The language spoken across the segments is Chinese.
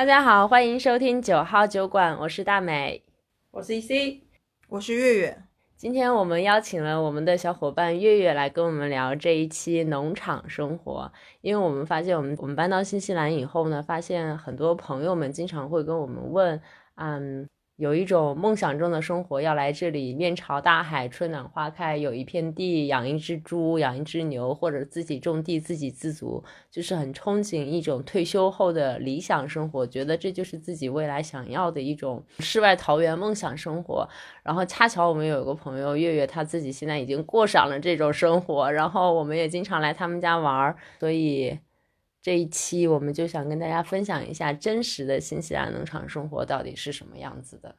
大家好，欢迎收听九号酒馆，我是大美。我是 EC，我是月月。今天我们邀请了我们的小伙伴月月来跟我们聊这一期农场生活，因为我们发现我们我们搬到新西兰以后呢，发现很多朋友们经常会跟我们问，嗯。有一种梦想中的生活，要来这里面朝大海，春暖花开，有一片地，养一只猪，养一只牛，或者自己种地，自给自足，就是很憧憬一种退休后的理想生活，觉得这就是自己未来想要的一种世外桃源梦想生活。然后恰巧我们有一个朋友月月，他自己现在已经过上了这种生活，然后我们也经常来他们家玩，所以。这一期我们就想跟大家分享一下真实的新西兰农场生活到底是什么样子的。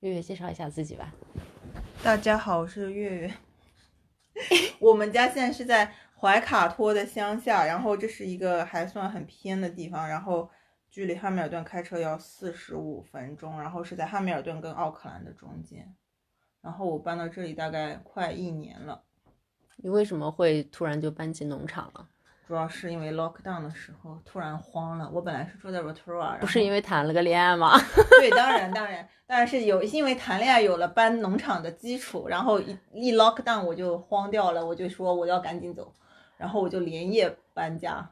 月月介绍一下自己吧。大家好，我是月月。我们家现在是在怀卡托的乡下，然后这是一个还算很偏的地方，然后距离汉密尔顿开车要四十五分钟，然后是在汉密尔顿跟奥克兰的中间。然后我搬到这里大概快一年了。你为什么会突然就搬进农场了？主要是因为 lockdown 的时候突然慌了。我本来是住在 Rotorua，不是因为谈了个恋爱吗？对，当然当然当然是有，因为谈恋爱有了搬农场的基础，然后一一 lockdown 我就慌掉了，我就说我要赶紧走，然后我就连夜搬家，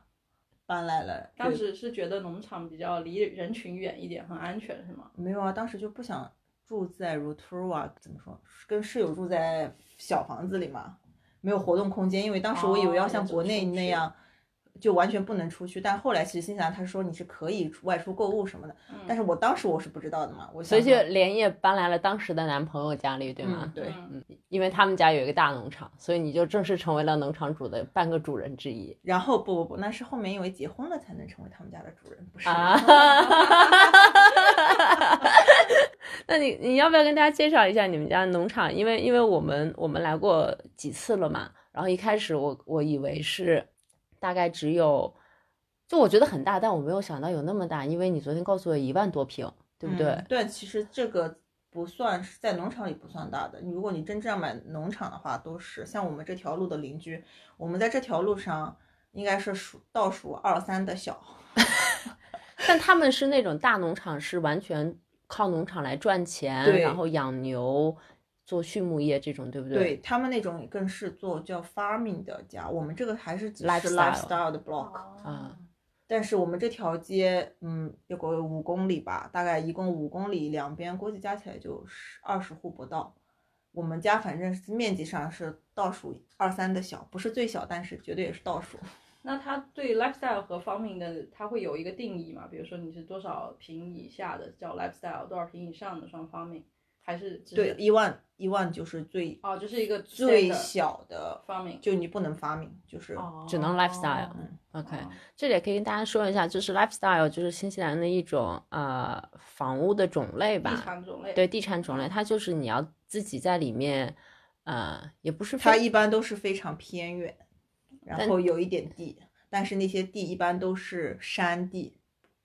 搬来了。当时是觉得农场比较离人群远一点，很安全是吗？没有啊，当时就不想住在 Rotorua，怎么说，跟室友住在小房子里嘛，没有活动空间，因为当时我以为要像国内那样。就完全不能出去，但后来其实新西兰他说你是可以外出购物什么的，但是我当时我是不知道的嘛，我所以就连夜搬来了当时的男朋友家里，对吗？对，嗯，因为他们家有一个大农场，所以你就正式成为了农场主的半个主人之一。然后不不不，那是后面因为结婚了才能成为他们家的主人，不是？啊，那你你要不要跟大家介绍一下你们家农场？因为因为我们我们来过几次了嘛，然后一开始我我以为是。大概只有，就我觉得很大，但我没有想到有那么大，因为你昨天告诉我一万多平，对不对？对，其实这个不算是在农场里不算大的。如果你真正要买农场的话，都是像我们这条路的邻居，我们在这条路上应该是数倒数二三的小，但他们是那种大农场，是完全靠农场来赚钱，然后养牛。做畜牧业这种对不对？对他们那种更是做叫 farming 的家，我们这个还是只是 lifestyle 的 block 啊。但是我们这条街，嗯，有个五公里吧，大概一共五公里，两边估计加起来就是二十户不到。我们家反正是面积上是倒数二三的小，不是最小，但是绝对也是倒数。那他对 lifestyle 和 farming 的，他会有一个定义吗？比如说你是多少平以下的叫 lifestyle，多少平以上的算 farming？还是对一万一万就是最哦，就是一个最小的发明，就你不能发明，就是只能 lifestyle。嗯 OK，这里也可以跟大家说一下，就是 lifestyle 就是新西兰的一种呃房屋的种类吧，地产种类。对地产种类，它就是你要自己在里面，呃，也不是它一般都是非常偏远，然后有一点地，但是那些地一般都是山地，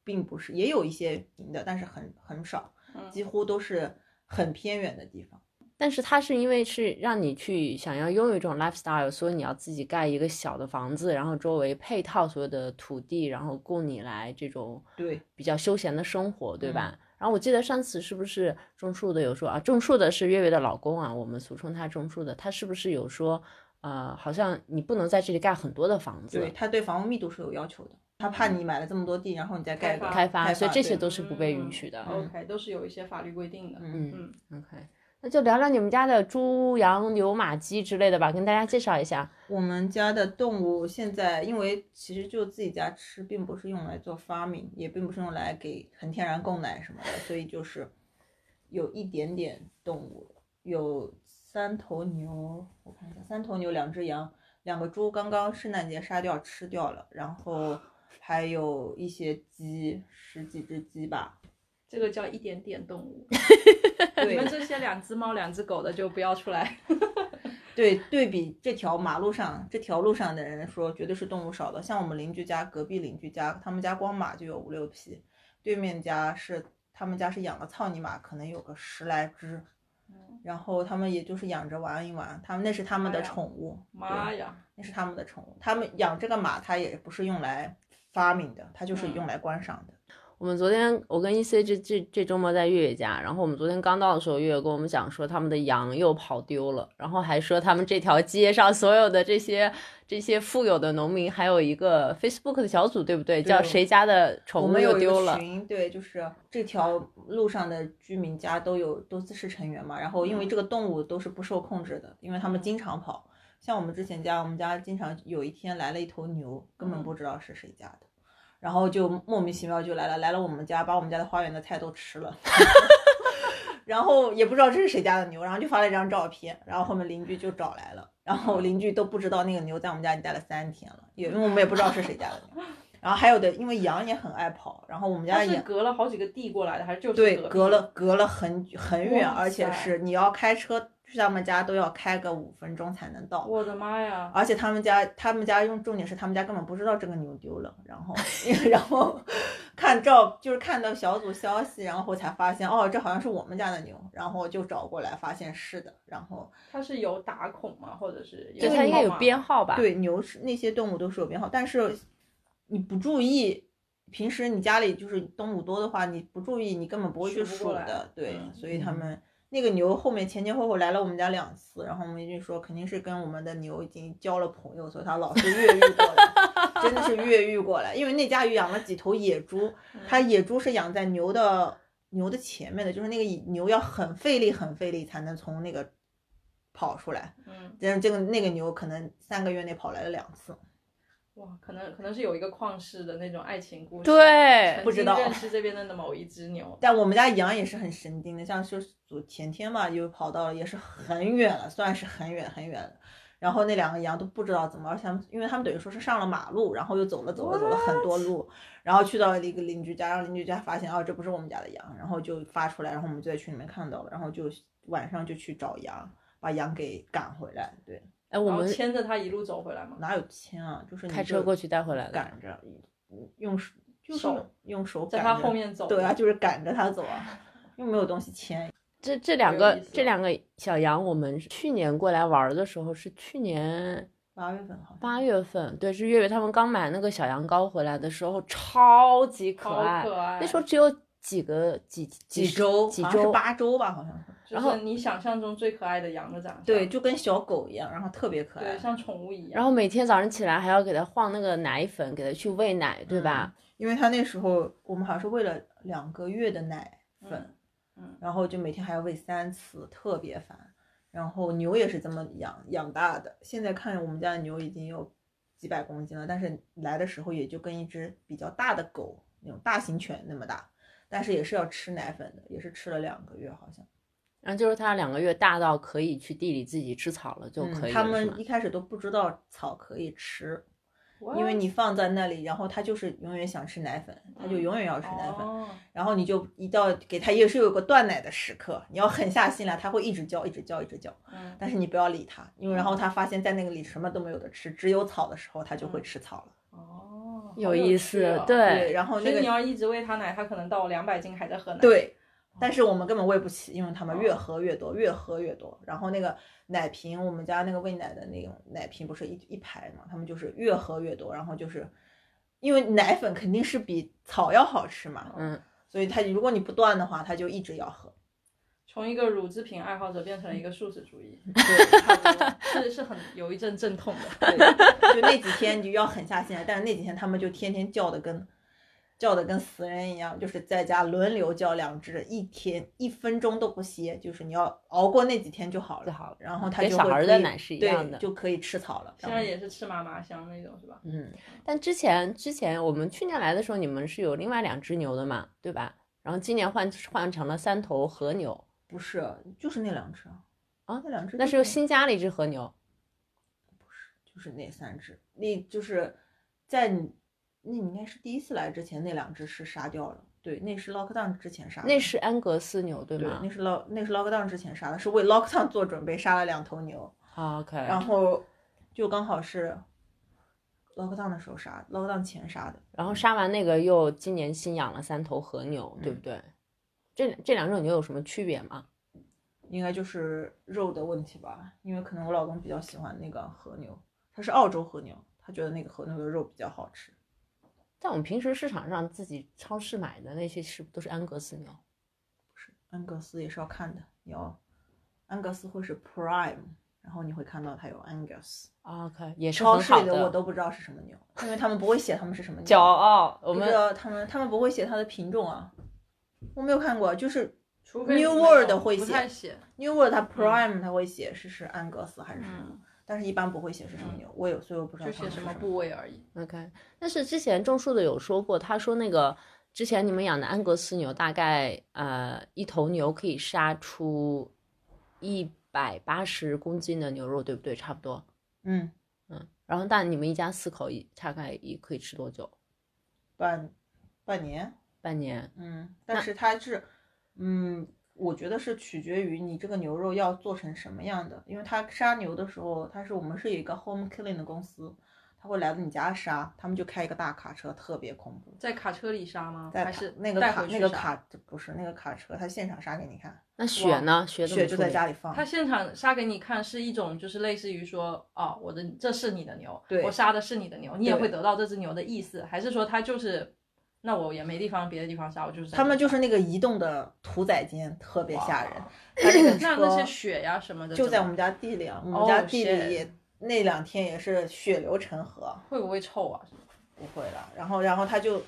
并不是也有一些平的，但是很很少，几乎都是。很偏远的地方，但是它是因为是让你去想要拥有一种 lifestyle，所以你要自己盖一个小的房子，然后周围配套所有的土地，然后供你来这种对比较休闲的生活，对吧？然后我记得上次是不是种树的有说啊，种树的是月月的老公啊，我们俗称他种树的，他是不是有说呃，好像你不能在这里盖很多的房子，对他对房屋密度是有要求的，他怕你买了这么多地，然后你再盖开发，所以这些都是不被允许的。OK，都是有一些法律规定的。嗯嗯，OK，那就聊聊你们家的猪、羊、牛、马、鸡之类的吧，跟大家介绍一下。我们家的动物现在，因为其实就自己家吃，并不是用来做 farming，也并不是用来给很天然供奶什么的，所以就是有一点点动物，有三头牛，我看一下，三头牛，两只羊，两个猪，刚刚圣诞节杀掉吃掉了，然后。还有一些鸡，十几只鸡吧，这个叫一点点动物。你们这些两只猫、两只狗的就不要出来。对，对比这条马路上这条路上的人说，绝对是动物少的。像我们邻居家隔壁邻居家，他们家光马就有五六匹，对面家是他们家是养了草泥马，可能有个十来只。然后他们也就是养着玩一玩，他们那是他们的宠物。妈呀，那是他们的宠物。他们养这个马，它也不是用来。发明的，它就是用来观赏的。我们昨天我跟 E C 这这这周末在月月家，然后我们昨天刚到的时候，月月跟我们讲说他们的羊又跑丢了，然后还说他们这条街上所有的这些这些富有的农民，还有一个 Facebook 的小组，对不对？叫谁家的宠物又丢了？个群，对，就是这条路上的居民家都有都是成员嘛。然后因为这个动物都是不受控制的，因为他们经常跑。像我们之前家，我们家经常有一天来了一头牛，根本不知道是谁家的，然后就莫名其妙就来了，来了我们家，把我们家的花园的菜都吃了。然后也不知道这是谁家的牛，然后就发了一张照片，然后后面邻居就找来了，然后邻居都不知道那个牛在我们家已经待了三天了，也因为我们也不知道是谁家的牛。然后还有的，因为羊也很爱跑，然后我们家也是隔了好几个地过来的，还是就是对隔隔了隔了很很远，而且是你要开车去他们家都要开个五分钟才能到。我的妈呀！而且他们家，他们家用重点是他们家根本不知道这个牛丢了，然后，然后看照就是看到小组消息，然后才发现哦，这好像是我们家的牛，然后就找过来，发现是的，然后它是有打孔吗？或者是就它应该有编号号吧？，对牛是那些动物都是有编号，但是你不注意，平时你家里就是动物多的话，你不注意，你根本不会去数的，对，嗯所以他们。那个牛后面前前后后来了我们家两次，然后我们就说肯定是跟我们的牛已经交了朋友，所以它老是越狱过来，真的是越狱过来。因为那家养了几头野猪，它野猪是养在牛的牛的前面的，就是那个牛要很费力很费力才能从那个跑出来，嗯，但是这个那个牛可能三个月内跑来了两次。哇，可能可能是有一个旷世的那种爱情故事，对不知道经认识这边的某一只牛，但我们家羊也是很神经的，像是昨前天嘛，又跑到了，也是很远了，算是很远很远了。然后那两个羊都不知道怎么，而且他们因为他们等于说是上了马路，然后又走了走了走了很多路，然后去到了一个邻居家，让邻居家发现哦这不是我们家的羊，然后就发出来，然后我们就在群里面看到了，然后就晚上就去找羊，把羊给赶回来。对，哎，我们牵着他一路走回来嘛。哪有牵啊？就是开车过去带回来的。赶着，用手就是手用手在他后面走对啊，就是赶着他走啊，又没有东西牵。这这两个这两个小羊，我们去年过来玩儿的时候是去年八月份好像八月份，对，是月月他们刚买那个小羊羔回来的时候，超级可爱。可爱。那时候只有几个几十几周，几好像是周，八周吧，好像是。然后你想象中最可爱的羊的长相，对，就跟小狗一样，然后特别可爱对，。像宠物一样。然后每天早上起来还要给它换那个奶粉，给它去喂奶，对吧？因为它那时候我们好像是喂了两个月的奶粉，嗯嗯然后就每天还要喂三次，特别烦。然后牛也是这么养养大的，现在看我们家的牛已经有几百公斤了，但是来的时候也就跟一只比较大的狗那种大型犬那么大，但是也是要吃奶粉的，也是吃了两个月好像。然后就是它两个月大到可以去地里自己吃草了就嗯可以了，他们一开始都不知道草可以吃，因为？你放在那里，然后它就是永远想吃奶粉，它就永远要吃奶粉。哦然后你就一到给它也是有个断奶的时刻，你要狠下心来，它会一直叫，一直叫，一直叫。嗯，但是你不要理它，因为然后它发现在那个里什么都没有的吃，只有草的时候，它就会吃草了。哦，有意思哦，对对，然后那个以你要一直喂它奶，它可能到两百斤还在喝奶。，对，但是我们根本喂不起，因为他们越哦喝越多，越喝越多。然后那个奶瓶，我们家那个喂奶的那种奶瓶不是一一排嘛，他们就是越喝越多，然后就是因为奶粉肯定是比草要好吃嘛，嗯，所以他如果你不断的话，他就一直要喝。从一个乳制品爱好者变成了一个素食主义，对，差不多。是是很有一阵阵痛的。对，就那几天你就要狠下心来，但是那几天他们就天天叫的跟叫的跟死人一样，就是在家轮流叫两只，一天一分钟都不歇，就是你要熬过那几天就好了，就好了然后它跟小就会可以孩的奶是一样对的就可以吃草了。现在也是吃嘛嘛香那种是吧？嗯，但之前之前我们去年来的时候，你们是有另外两只牛的嘛，对吧？然后今年换换成了三头和牛，不是，就是那两只啊啊那两只那是又新加了一只和牛。不是就是那三只，那就是在你那你应该是第一次来之前那两只是杀掉了，对，那是 lockdown 之前杀的，那是安格斯牛对对，吗那是 lock 那是 lockdown 之前杀的，是为 lockdown 做准备杀了两头牛。好？OK，然后就刚好是 lockdown 的时候杀的，lockdown 前杀的。然后杀完那个又今年新养了三头和牛，对不对？这这两种牛有什么区别吗？应该就是肉的问题吧，因为可能我老公比较喜欢那个和牛，他是澳洲和牛，他觉得那个和牛的肉比较好吃。在我们平时市场上自己超市买的那些是不是都是安格斯牛？不是安格斯也是要看的，你要安格斯会是 Prime，然后你会看到它有 Angus。啊 OK，也是超市里的我都不知道是什么牛，因为他们不会写他们是什么牛。骄傲。我我们知道他们他们不会写它的品种啊，我没有看过，就是 New World 会写，New World 它 Prime 它会写是是安格斯还是什么，嗯，但是一般不会显示什么牛，我有所以我不知道就写什么部位而已。OK，但是之前种树的有说过，他说那个之前你们养的安格斯牛，大概呃一头牛可以杀出一百八十公斤的牛肉，对不对？差不多。嗯，嗯，然后但你们一家四口一大概一可以吃多久？半半年，半年。嗯，但是它是，嗯，我觉得是取决于你这个牛肉要做成什么样的，因为它杀牛的时候，它是我们是有一个 home killing 的公司，他会来到你家杀，他们就开一个大卡车，特别恐怖。在卡车里杀吗？在还是那个卡带回去杀？那个卡不是那个卡车，他现场杀给你看，那血呢？血血就在家里放。他现场杀给你看是一种，就是类似于说，哦，我的这是你的牛，我杀的是你的牛，你也会得到这只牛的意思，还是说他就是，那我也没地方别的地方杀，我就是他们就是那个移动的屠宰间，特别吓人。他 那个那那些车血呀什么的，就在我们家，地里啊，我哦们家地里那两天也是血流成河，会不会臭啊？不会了。然后然后他就，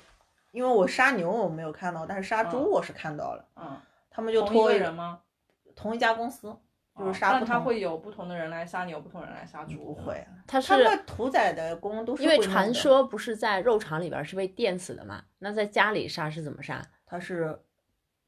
因为我杀牛我没有看到，但是杀猪嗯我是看到了，嗯，他们就同一个拖一人吗？同一家公司，就是哦杀不同。但他会有不同的人来杀你，有，不同人来杀猪，不会，它是他们屠宰的工都是因为传说不是在肉场里边是被电死的嘛？那在家里杀是怎么杀？他是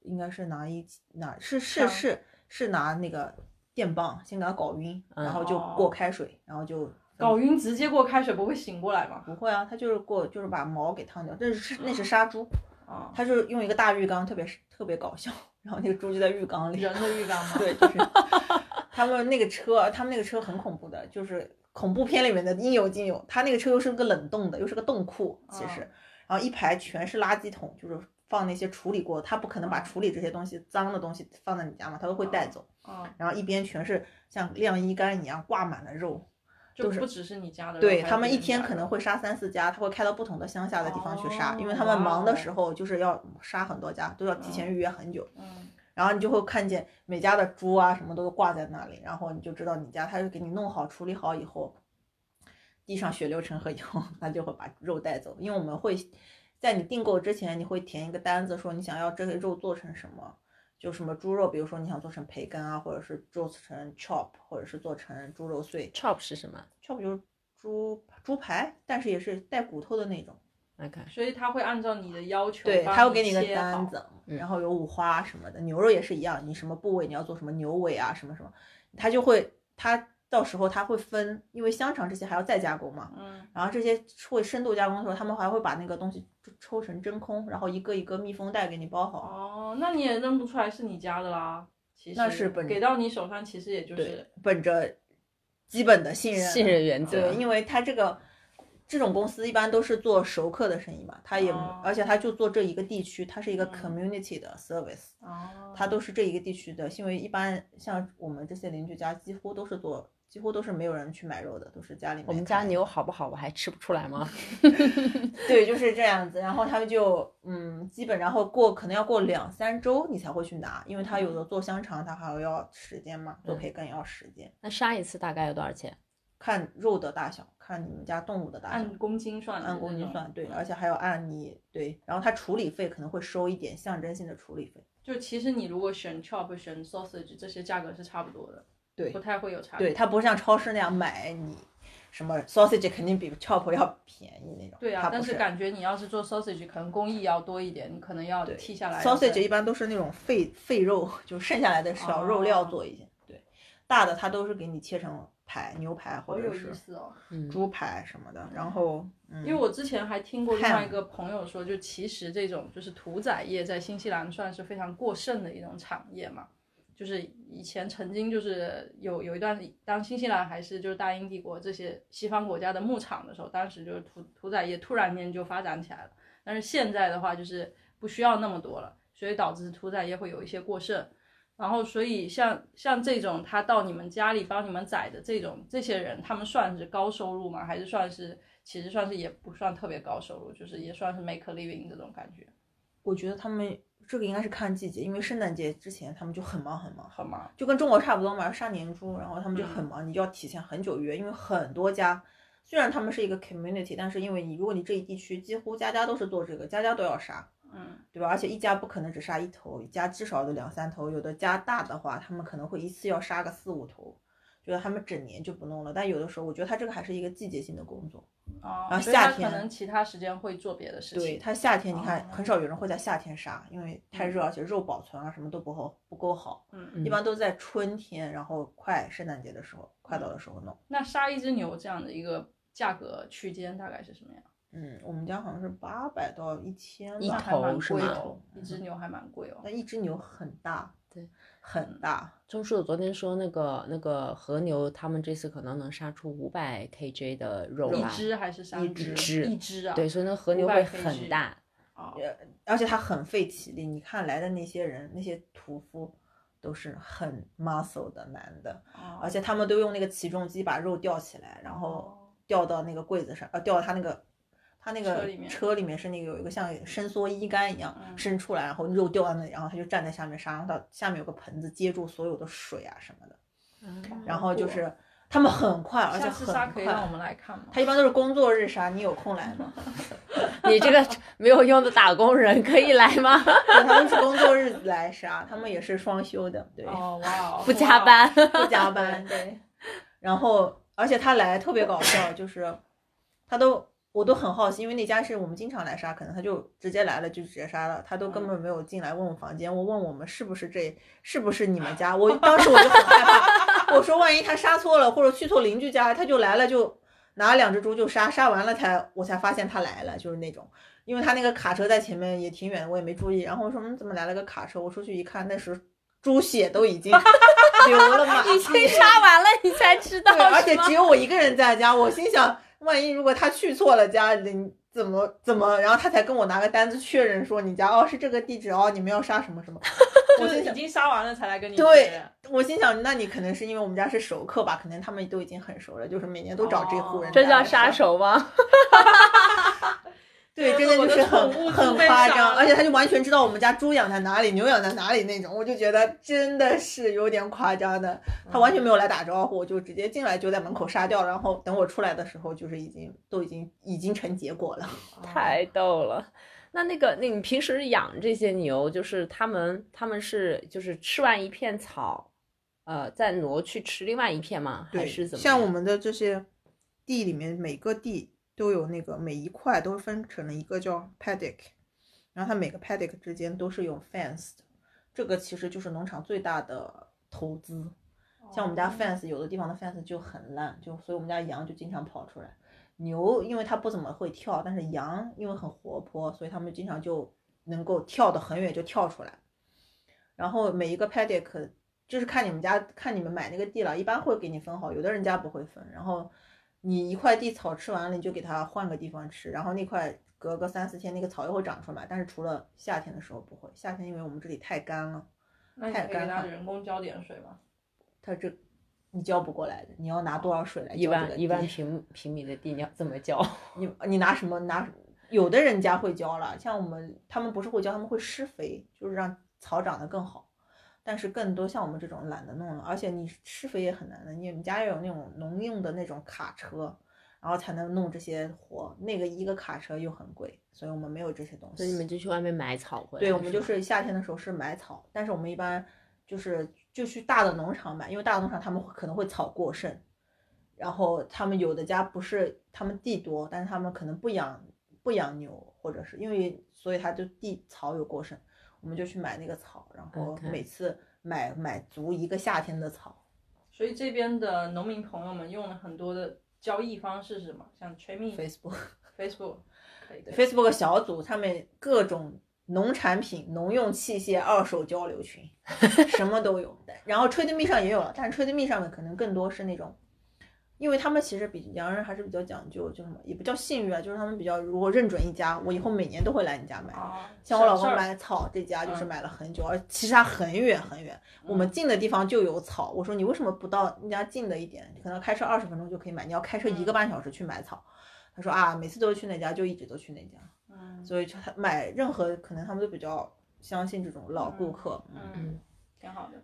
应该是拿一拿是是是是拿那个电棒先给他搞晕，嗯然后就哦过开水，然后就搞晕直接过开水不会醒过来吗？不会啊，他就是过就是把毛给烫掉，那是那是杀猪，啊，他就是用一个大浴缸，特别特别搞笑，然后那个猪就在浴缸里，人的浴缸吗？对，就是他们那个车，他们那个车很恐怖的，就是恐怖片里面的应有尽有。他那个车又是个冷冻的，又是个冻库，其实，哦然后一排全是垃圾桶，就是放那些处理过，他不可能把哦处理这些东西脏的东西放在你家嘛，他都会带走。啊，然后一边全是像晾衣杆一样挂满了肉，就是不只是你家的肉，对他们一天可能会杀三四家，他会开到不同的乡下的地方去杀，因为他哦们忙的时候就是要杀很多家，都要提前预约很久。嗯，然后你就会看见每家的猪啊什么都挂在那里，然后你就知道你家他就给你弄好处理好以后，地上血流成河以后，他就会把肉带走，因为我们会在你订购之前，你会填一个单子，说你想要这个肉做成什么，就什么猪肉，比如说你想做成培根啊，或者是做成 chop，或者是做成猪肉碎 chop 是什么，chop 就是猪猪排，但是也是带骨头的那种。？OK，所以他会按照你的要求，对，帮他会给你一个单子，嗯然后有五花什么的，牛肉也是一样，你什么部位你要做什么牛尾啊，什么什么，他就会他到时候他会分，因为香肠这些还要再加工嘛，嗯，然后这些会深度加工的时候，他们还会把那个东西抽抽成真空，然后一个一个密封袋给你包好。哦，那你也认不出来是你家的啦。其实那是本给到你手上，其实也就是，本着基本的信任，信任原则对，因为他这个这种公司一般都是做熟客的生意嘛，他也、哦而且他就做这一个地区，它是一个嗯 community 的 service。哦，它都是这一个地区的，因为一般像我们这些邻居家，几乎都是做，几乎都是没有人去买肉的，都是家里。我们家牛好不好，我还吃不出来吗？对，就是这样子。然后他们就嗯，基本然后过可能要过两三周你才会去拿，因为他有的做香肠，他还要时间嘛，做嗯培根也要时间，那杀一次大概要多少钱？看肉的大小，看你们家动物的大小。按公斤算按公斤算，对，嗯而且还要按你对，然后它处理费可能会收一点象征性的处理费，就其实你如果选 chop 选 sausage 这些价格是差不多的，对不太会有差别。对，它不像超市那样买你什么 sausage 肯定比 chop 要便宜那种。对啊，是但是感觉你要是做 sausage，可能工艺要多一点，你可能要对剔下来。sausage 一般都是那种废废肉，就剩下来的小肉料哦做一些。对，大的它都是给你切成排，牛排或者是猪排什么的。然后，嗯，因为我之前还听过另外一个朋友说，就其实这种就是屠宰业在新西兰算是非常过剩的一种产业嘛。就是以前曾经就是有有一段，当新西兰还是就是大英帝国这些西方国家的牧场的时候，当时就是屠屠宰业突然间就发展起来了。但是现在的话就是不需要那么多了，所以导致屠宰业会有一些过剩。然后，所以像像这种他到你们家里帮你们宰的这种这些人，他们算是高收入吗？还是算是其实算是也不算特别高收入，就是也算是 make living 这种感觉，我觉得他们这个应该是看季节，因为圣诞节之前他们就很忙很忙，很忙？就跟中国差不多嘛，杀年猪，然后他们就很忙，你就要提前很久约，因为很多家虽然他们是一个 community，但是因为你如果你这一地区几乎家家都是做这个，家家都要杀，嗯，对吧？而且一家不可能只杀一头，一家至少得两三头，有的家大的话，他们可能会一次要杀个四五头，觉得他们整年就不弄了。但有的时候，我觉得他这个还是一个季节性的工作。哦，然后所以他夏天可能其他时间会做别的事情。对它夏天，你看哦很少有人会在夏天杀，因为太热，而且肉保存啊什么都不好不够好，嗯，一般都在春天，然后快圣诞节的时候，快到的时候弄。那杀一只牛这样的一个价格区间大概是什么样？嗯，我们家好像是八百到一千一吧，那还蛮头是吗贵哦，一只牛还蛮贵哦。那一只牛很大，对，很大。钟叔昨天说那个那个和牛，他们这次可能能杀出五百 kg 的肉来，一只还是杀一只？只一只啊。对，所以那和牛会很大。哦，而且它很费体力。你看来的那些人，那些屠夫都是很 muscle 的男的，哦而且他们都用那个起重机把肉吊起来，然后哦吊到那个柜子上，呃，吊到他那个。他那个车里面车里面是那个有一个像伸缩衣杆一样嗯伸出来，然后肉掉到那里，然后他就站在下面杀，然后到下面有个盆子接住所有的水啊什么的，嗯然后就是他们很快，而且下次很杀可以让我快。们来看吗？他一般都是工作日杀，你有空来吗？你这个没有用的打工人可以来吗？对他们是工作日来杀，他们也是双休的，对。哦，哇哦，不加班。不加班，对。然后，而且他来特别搞笑，就是他都我都很好奇，因为那家是我们经常来杀，可能他就直接来了就直接杀了，他都根本没有进来问我房间，我问我们是不是这是不是你们家，我当时我就很害怕，我说万一他杀错了或者去错邻居家，他就来了就拿两只猪就杀，杀完了才我才发现他来了，就是那种。因为他那个卡车在前面也挺远，我也没注意。然后我说：“嗯，怎么来了个卡车？”我出去一看，那时猪血都已经 流了嘛已地经。杀完了，你才知道对，而且只有我一个人在家，我心想，万一如果他去错了家，你怎么怎么？然后他才跟我拿个单子确认说你家哦是这个地址哦，你们要杀什么什么。我心想，就是已经杀完了才来跟你确对。我心想，那你可能是因为我们家是熟客吧？可能他们都已经很熟了，就是每年都找这户人、哦这叫杀。手吗？对，真的就是很很夸张，而且他就完全知道我们家猪养在哪里，牛养在哪里那种，我就觉得真的是有点夸张的。他完全没有来打招呼，就直接进来就在门口杀掉，然后等我出来的时候，就是已经都已经已经成结果了。太逗了。那那个，那你平时养这些牛，就是他们，他们是就是吃完一片草，呃，再挪去吃另外一片吗？还，是怎么？像我们的这些地里面，每个地都有那个每一块都分成了一个叫 paddock，然后它每个 paddock 之间都是有 fence 的，这个其实就是农场最大的投资。像我们家哦 fence 有的地方的 fence 就很烂，就所以我们家羊就经常跑出来。牛因为它不怎么会跳，但是羊因为很活泼，所以它们经常就能够跳得很远就跳出来。然后每一个 paddock 就是看你们家看你们买那个地了，一般会给你分好，有的人家不会分。然后你一块地草吃完了，你就给它换个地方吃，然后那块隔个三四天那个草又会长出来，但是除了夏天的时候不会，夏天因为我们这里太干了，那你可以给它太干了人工浇点水吗？它这你浇不过来的，你要拿多少水来浇这个万一万 平平米的地，你要怎么浇？你你拿什么拿？有的人家会浇了，像我们他们不是会浇，他们会施肥，就是让草长得更好。但是更多像我们这种懒得弄了，而且你施肥也很难的，你们家要有那种农用的那种卡车，然后才能弄这些活。那个一个卡车又很贵，所以我们没有这些东西。所以你们就去外面买草回来。对，我们就是夏天的时候是买草，但是我们一般就是就去大的农场买，因为大的农场他们可能会草过剩，然后他们有的家不是他们地多，但是他们可能不养不养牛，或者是因为所以他就地草有过剩，我们就去买那个草，然后每次买买足一个夏天的草。所以这边的农民朋友们用了很多的交易方式是什么？像 Trade Facebook Facebook 可以的。Facebook 小组他们各种农产品、农用器械二手交流群，什么都有。然后 Trade Me 上也有了，但是 Trade Me 上面可能更多是那种，因为他们其实比洋人还是比较讲究，就什么也不叫信誉啊，就是他们比较如果认准一家，我以后每年都会来你家买。啊，像我老公买草这家就是嗯买了很久，而其实它很远很远，我们近的地方就有草。我说你为什么不到那家近的一点？可能开车二十分钟就可以买，你要开车一个半小时去买草。他说啊，每次都是去那家，就一直都去那家，嗯所以就他买任何可能他们都比较相信这种老顾客，嗯，嗯，挺好的。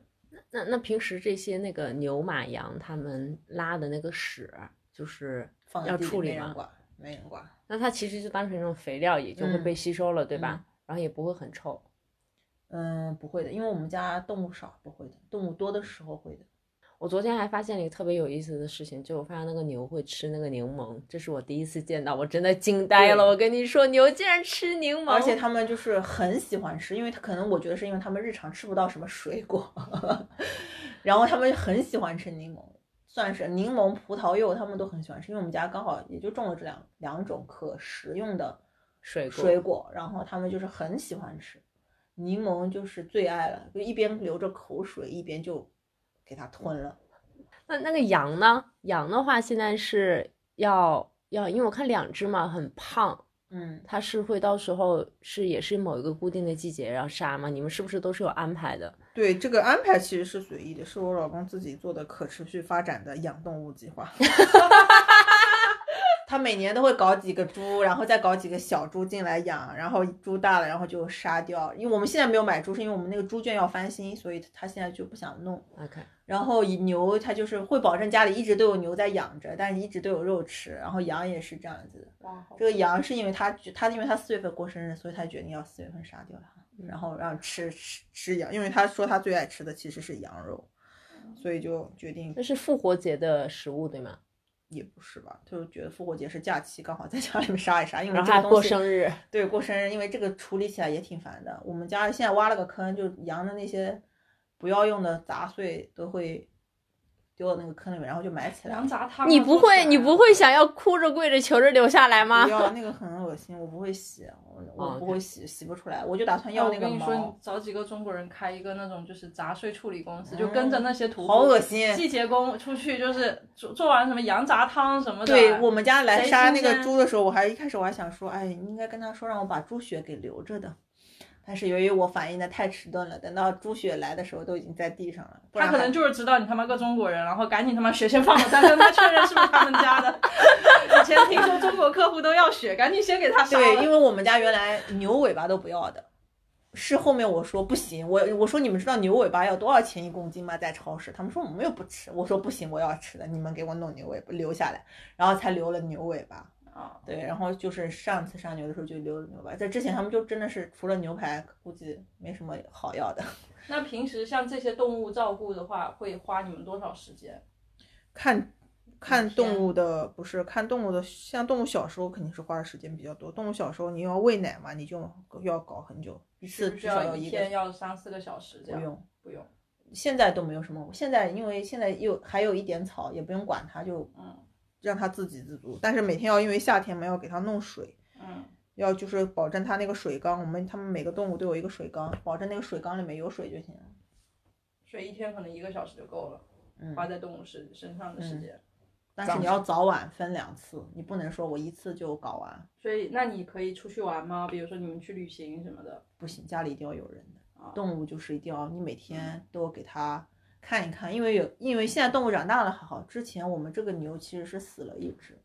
那那平时这些那个牛马羊他们拉的那个屎，就是要处理吗？没人管，没人管。那它其实就当成一种肥料，也就会嗯被吸收了，对吧？然后也不会很臭。嗯，不会的，因为我们家动物少，不会的。动物多的时候会的。我昨天还发现了一个特别有意思的事情，就我发现那个牛会吃那个柠檬，这是我第一次见到，我真的惊呆了。我跟你说，牛竟然吃柠檬，而且他们就是很喜欢吃，因为他可能我觉得是因为他们日常吃不到什么水果，然后他们很喜欢吃柠檬，算是柠檬、葡萄柚他们都很喜欢吃，因为我们家刚好也就种了这两两种可食用的水果水果，然后他们就是很喜欢吃，柠檬就是最爱了，就一边流着口水一边就给它吞了。那那个羊呢？羊的话，现在是要要，因为我看两只嘛很胖，嗯，它是会到时候是也是某一个固定的季节要杀吗？你们是不是都是有安排的？对，这个安排其实是随意的，是我老公自己做的可持续发展的养动物计划。他每年都会搞几个猪，然后再搞几个小猪进来养，然后猪大了，然后就杀掉。因为我们现在没有买猪，是因为我们那个猪圈要翻新，所以他现在就不想弄。OK，然后牛，他就是会保证家里一直都有牛在养着，但是一直都有肉吃。然后羊也是这样子这个羊是因为他他因为他四月份过生日，所以他决定要四月份杀掉它，然后让吃吃吃羊，因为他说他最爱吃的其实是羊肉，所以就决定那是复活节的食物对吗？也不是吧，就觉得复活节是假期，刚好在家里面杀一杀，因为这个东西过生日，对过生日，因为这个处理起来也挺烦的。我们家现在挖了个坑，就羊的那些不要用的杂碎都会丢到那个坑里面，然后就埋起来羊。杂汤啊。你不会你不会想要哭着跪着求着留下来吗不？要那个很恶心，我不会洗，我我哦不会洗，洗不出来，我就打算要那个我跟你说，你。找几个中国人开一个那种就是杂碎处理公司，就跟着那些屠夫、嗯好恶心季节工出去，就是做做完什么羊杂汤什么的。对我们家来杀那个猪的时候，我还一开始我还想说，哎，应该跟他说让我把猪血给留着的，但是由于我反应的太迟钝了，等到猪血来的时候都已经在地上了，他可能就是知道你他妈个中国人，然后赶紧他妈血先放了，再跟他确认是不是他们家的。以前听说中国客户都要血，赶紧先给他杀。对，因为我们家原来牛尾巴都不要的，是后面我说不行，我我说你们知道牛尾巴要多少钱一公斤吗？在超市，他们说我们又不吃，我说不行，我要吃的，你们给我弄牛尾巴留下来，然后才留了牛尾巴。啊，对，然后就是上次杀牛的时候就留了牛排，在之前他们就真的是除了牛排，估计没什么好要的。那平时像这些动物照顾的话，会花你们多少时间？看看动物的不是看动物的，像动物小时候肯定是花的时间比较多。动物小时候你要喂奶嘛，你就要搞很久，一次至少要一天。要三四个小时这样？不用，不用。现在都没有什么。现在因为现在又还有一点草，也不用管它，就嗯让它自给自足。但是每天要因为夏天嘛，要给它弄水，嗯，要就是保证它那个水缸，我们它们每个动物都有一个水缸，保证那个水缸里面有水就行了。所以一天可能一个小时就够了，嗯花在动物身身上的时间。但是你要早晚分两次，你不能说我一次就搞完，所以那你可以出去玩吗？比如说你们去旅行什么的。不行，家里一定要有人的。啊，动物就是一定要你每天都给它看一看，因为有因为现在动物长大了还好，之前我们这个牛其实是死了一只，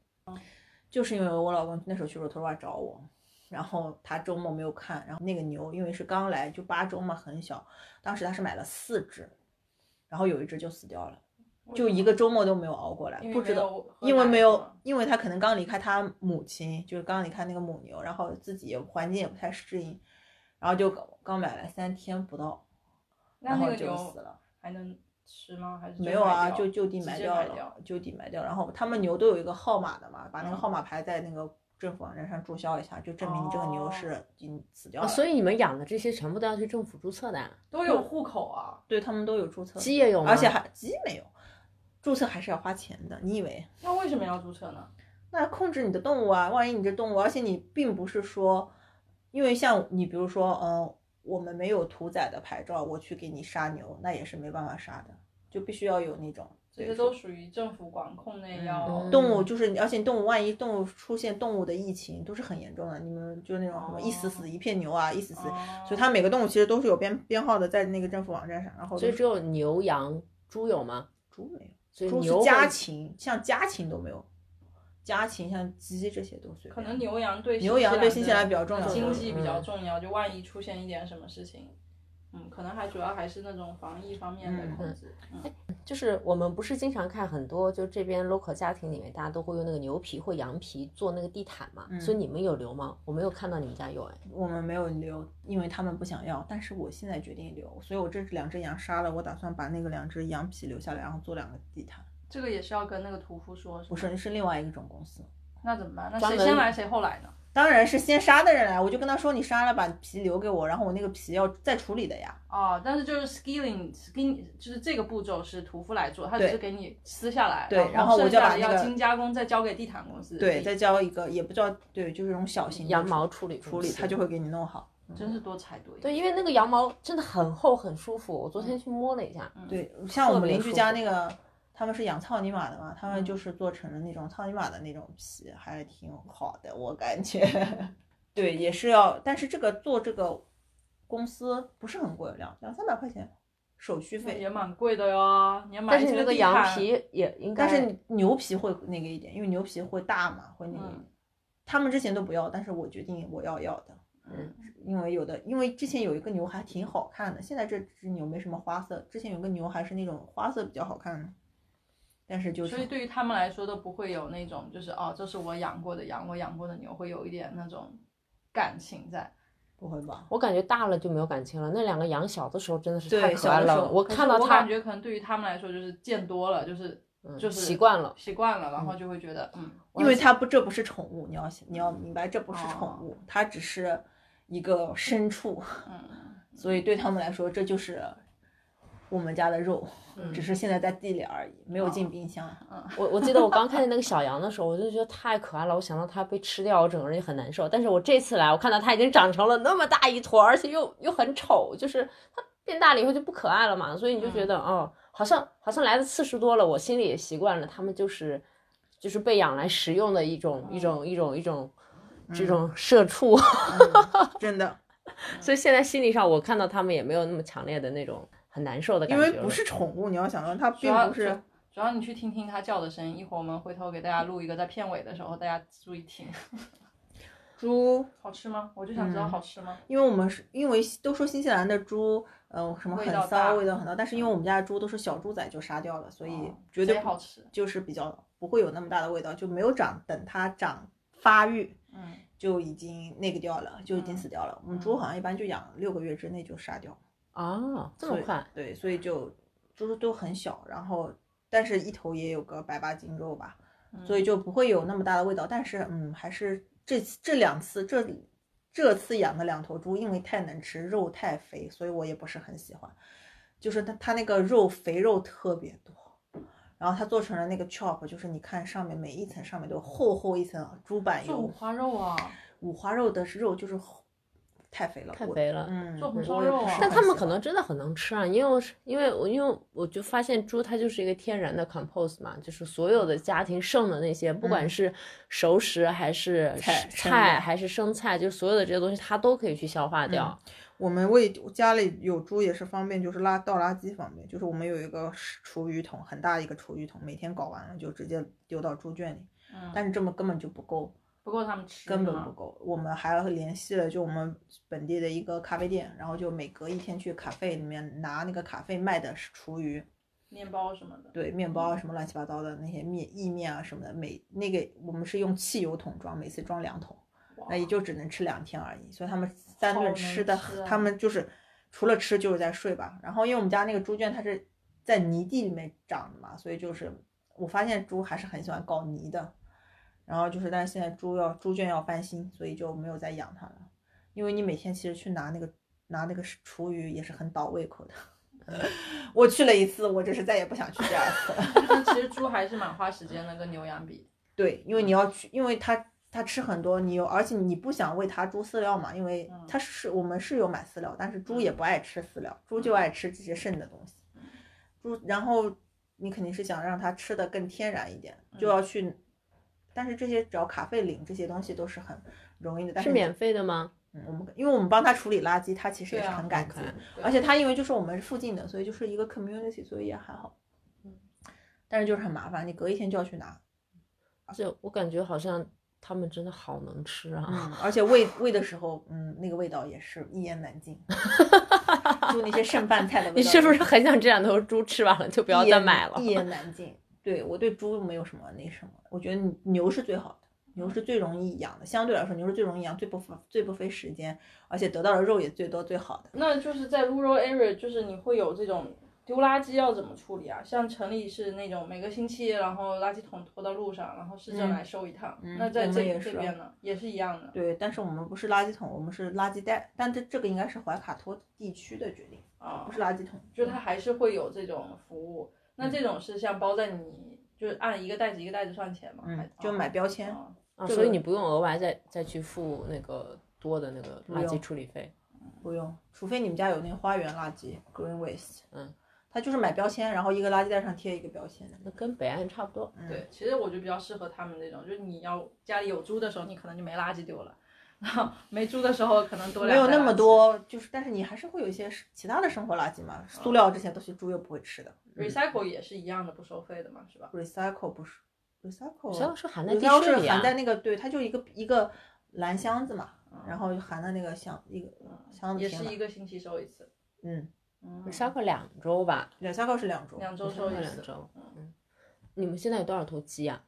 就是因为我老公那时候去罗托瓦找我，然后他周末没有看，然后那个牛因为是刚来就八周嘛很小，当时他是买了四只，然后有一只就死掉了，就一个周末都没有熬过来不知道。因为没有因为他可能刚离开他母亲，就是刚离开那个母牛，然后自己也环境也不太适应，然后就刚刚买来三天不到，然后就死了。还能吃吗？还是没有啊，就就地埋掉了掉，就地埋掉。然后他们牛都有一个号码的嘛，把那个嗯号码牌在那个政府网站上注销一下，就证明你这个牛哦是已经死掉哦了。所以你们养的这些全部都要去政府注册的啊、都有户口啊。对他们都有注册，鸡也有吗？而且还鸡没有，注册还是要花钱的。你以为？那为什么要注册呢？那控制你的动物啊，万一你这动物，而且你并不是说，因为像你比如说，嗯、我们没有屠宰的牌照，我去给你杀牛，那也是没办法杀的，就必须要有那种。这些都属于政府管控内要。嗯动物就是，而且动物万一动物出现动物的疫情，都是很严重的。你们就那种什么一死死一片牛啊，一死死，哦所以它每个动物其实都是有编编号的，在那个政府网站上。然后所以只有牛、羊、猪有吗？猪没有，所以猪是家禽，像家禽都没有，家禽像鸡这些都随便。可能牛羊对牛羊对新西兰比较重要经济比较嗯重要，就万一出现一点什么事情，嗯，可能还主要还是那种防疫方面的嗯控制，嗯，就是我们不是经常看很多，就这边 local 家庭里面，大家都会用那个牛皮或羊皮做那个地毯嘛，嗯所以你们有留吗？我没有看到你们家有哎。我们没有留，因为他们不想要。但是我现在决定留，所以我这两只羊杀了，我打算把那个两只羊皮留下来，然后做两个地毯。这个也是要跟那个屠夫说，是吗不是，是另外一种公司。那怎么办？那谁先来谁后来呢？当然是先杀的人来，我就跟他说你杀了把皮留给我，然后我那个皮要再处理的呀。哦，但是就是 skilling skin，就是这个步骤是屠夫来做，他只是给你撕下来，对然后我剩下的就把那个要精加工再交给地毯公司。对，再交一个也不知道对，就是这种小型羊毛处理处理，他就会给你弄好。真是多才多艺。对，因为那个羊毛真的很厚很舒服，我昨天去摸了一下，对，像我们邻居家那个，他们是养草泥马的嘛，他们嗯就是做成了那种草泥马的那种皮，还挺好的，我感觉。对，也是要，但是这个做这个公司不是很贵，两两三百块钱手续费。也蛮贵的哟，你要买但是这你那个羊，皮也应该，但是牛皮会那个一点，因为牛皮会大嘛，会那个。嗯他们之前都不要，但是我决定我要要的。嗯，因为有的，因为之前有一个牛还挺好看的，现在这只牛没什么花色，之前有个牛还是那种花色比较好看的，但是就是所以对于他们来说都不会有那种就是哦，这是我养过的羊，我养过的牛，会有一点那种感情在。不会吧？我感觉大了就没有感情了。那两个羊小的时候真的是太可爱了，小的时候我看到它我感觉可能对于他们来说就是见多了，就是嗯就是习惯了。习惯了，然后就会觉得嗯，因为它不，这不是宠物，你要你要明白，这不是宠哦物，它只是一个牲畜，嗯所以对他们来说，这就是我们家的肉，嗯。只是现在在地里而已，没有进哦。冰箱。我我记得我刚看见那个小羊的时候，我就觉得太可爱了，我想到它被吃掉，我整个人就很难受。但是我这次来，我看到它已经长成了那么大一坨，而且又又很丑，就是它变大了以后就不可爱了嘛，所以你就觉得、哦，好像好像来的次数多了，我心里也习惯了，它们就是就是被养来食用的一种、一种一种一种这种社畜，嗯真的，所以现在心理上我看到它们也没有那么强烈的那种很难受的感觉了。因为不是宠物，你要想到它并不是主。要你去听听它叫的声音，一会儿我们回头给大家录一个在片尾的时候，大家注意听。猪，好吃吗？我就想知道嗯好吃吗？因为我们是因为都说新西兰的猪，呃，什么很骚，味道很骚，但是因为我们家的猪都是小猪仔就杀掉了，所以哦绝对好吃。就是比较不会有那么大的味道，就没有长，等它长发育嗯，就已经那个掉了，就已经死掉了。我们猪好像一般就养六个月之内就杀掉，啊，这么快？对，所以就就是都很小，然后但是一头也有个百八斤肉吧，嗯所以就不会有那么大的味道。但是嗯，还是这次这两次这这次养的两头猪，因为太能吃，肉太肥，所以我也不是很喜欢。就是它它那个肉肥肉特别多，然后它做成了那个 chop，就是你看上面每一层上面都有厚厚一层猪板油，做五花肉啊，五花肉的肉就是厚太肥了，太肥了嗯，做红我烧肉但他们可能真的很能吃啊，因为我是因为我因为我就发现猪它就是一个天然的 compose 嘛，就是所有的家庭剩的那些，不管嗯是熟食还是菜还是生菜，就是所有的这些东西它都可以去消化掉。我们为家里有猪也是方便，就是拉倒垃圾方便。就是我们有一个厨余桶，很大一个厨余桶，每天搞完了就直接丢到猪圈里。嗯，但是这么根本就不够，不够他们吃，根本不够。我们还联系了就我们本地的一个咖啡店，然后就每隔一天去咖啡里面拿那个咖啡卖的厨余，面包什么的。对，面包啊什么乱七八糟的那些面意面啊什么的，每那个我们是用汽油桶装，每次装两桶。那也就只能吃两天而已，所以他们三顿吃的，吃啊他们就是除了吃就是在睡吧。然后因为我们家那个猪圈它是在泥地里面长的嘛，所以就是我发现猪还是很喜欢搞泥的。然后就是，但是现在猪要猪圈要翻新，所以就没有再养它了。因为你每天其实去拿那个拿那个厨余也是很倒胃口的。我去了一次，我真是再也不想去第二次了。其实猪还是蛮花时间的，跟牛羊比。对，因为你要去，因为它它吃很多，你有，而且你不想喂它猪饲料嘛，因为嗯它是我们是有买饲料，但是猪也不爱吃饲料，猪就爱吃这些剩的东西。猪，然后你肯定是想让它吃的更天然一点，就要去，但是这些只要卡费领这些东西都是很容易的，但是是免费的吗？嗯，我们因为我们帮他处理垃圾，他其实也是很感激而且他因为就是我们附近的，所以就是一个 community，所以也还好。嗯但是就是很麻烦，你隔一天就要去拿，而且我感觉好像他们真的好能吃啊。嗯，而且喂喂的时候，嗯，那个味道也是一言难尽。就那些剩饭菜的味道，你是不是很想这两头猪吃完了就不要再买了？一言难尽。对我对猪没有什么那什么，我觉得牛是最好的，牛是最容易养的，相对来说牛是最容易养，最不费最不费时间，而且得到的肉也最多最好的。那就是在 rural area，就是你会有这种丢垃圾要怎么处理啊？像城里是那种每个星期，然后垃圾桶拖到路上，然后市政来收一趟。嗯那在这这边呢，也是一样的。对，但是我们不是垃圾桶，我们是垃圾袋，但这这个应该是怀卡托地区的决定，啊不，是垃圾桶。就它还是会有这种服务。那这种是像包在你，就是按一个袋子一个袋子算钱吗？还嗯，就买标签。所以你不用额外再再去付那个多的那个垃圾处理费。不用，除非你们家有那个花园垃圾 （green waste），嗯，它就是买标签，然后一个垃圾袋上贴一个标签。那跟北岸差不多。嗯对，其实我就比较适合他们那种，就是你要家里有猪的时候，你可能就没垃圾丢了，没猪的时候可能多没有那么。多，就是但是你还是会有一些其他的生活垃圾嘛，塑料这些东西猪又不会吃的。recycle 也是一样的，不收费的嘛，是吧？recycle 不是 recycle，是含在是含。在那个对，它就一个一个蓝箱子嘛，然后就含在那个箱一个箱子也是一个星期收一次。嗯嗯，recycle 两周吧，，recycle 是两周，两周收一次。两周。嗯，你们现在有多少头鸡呀？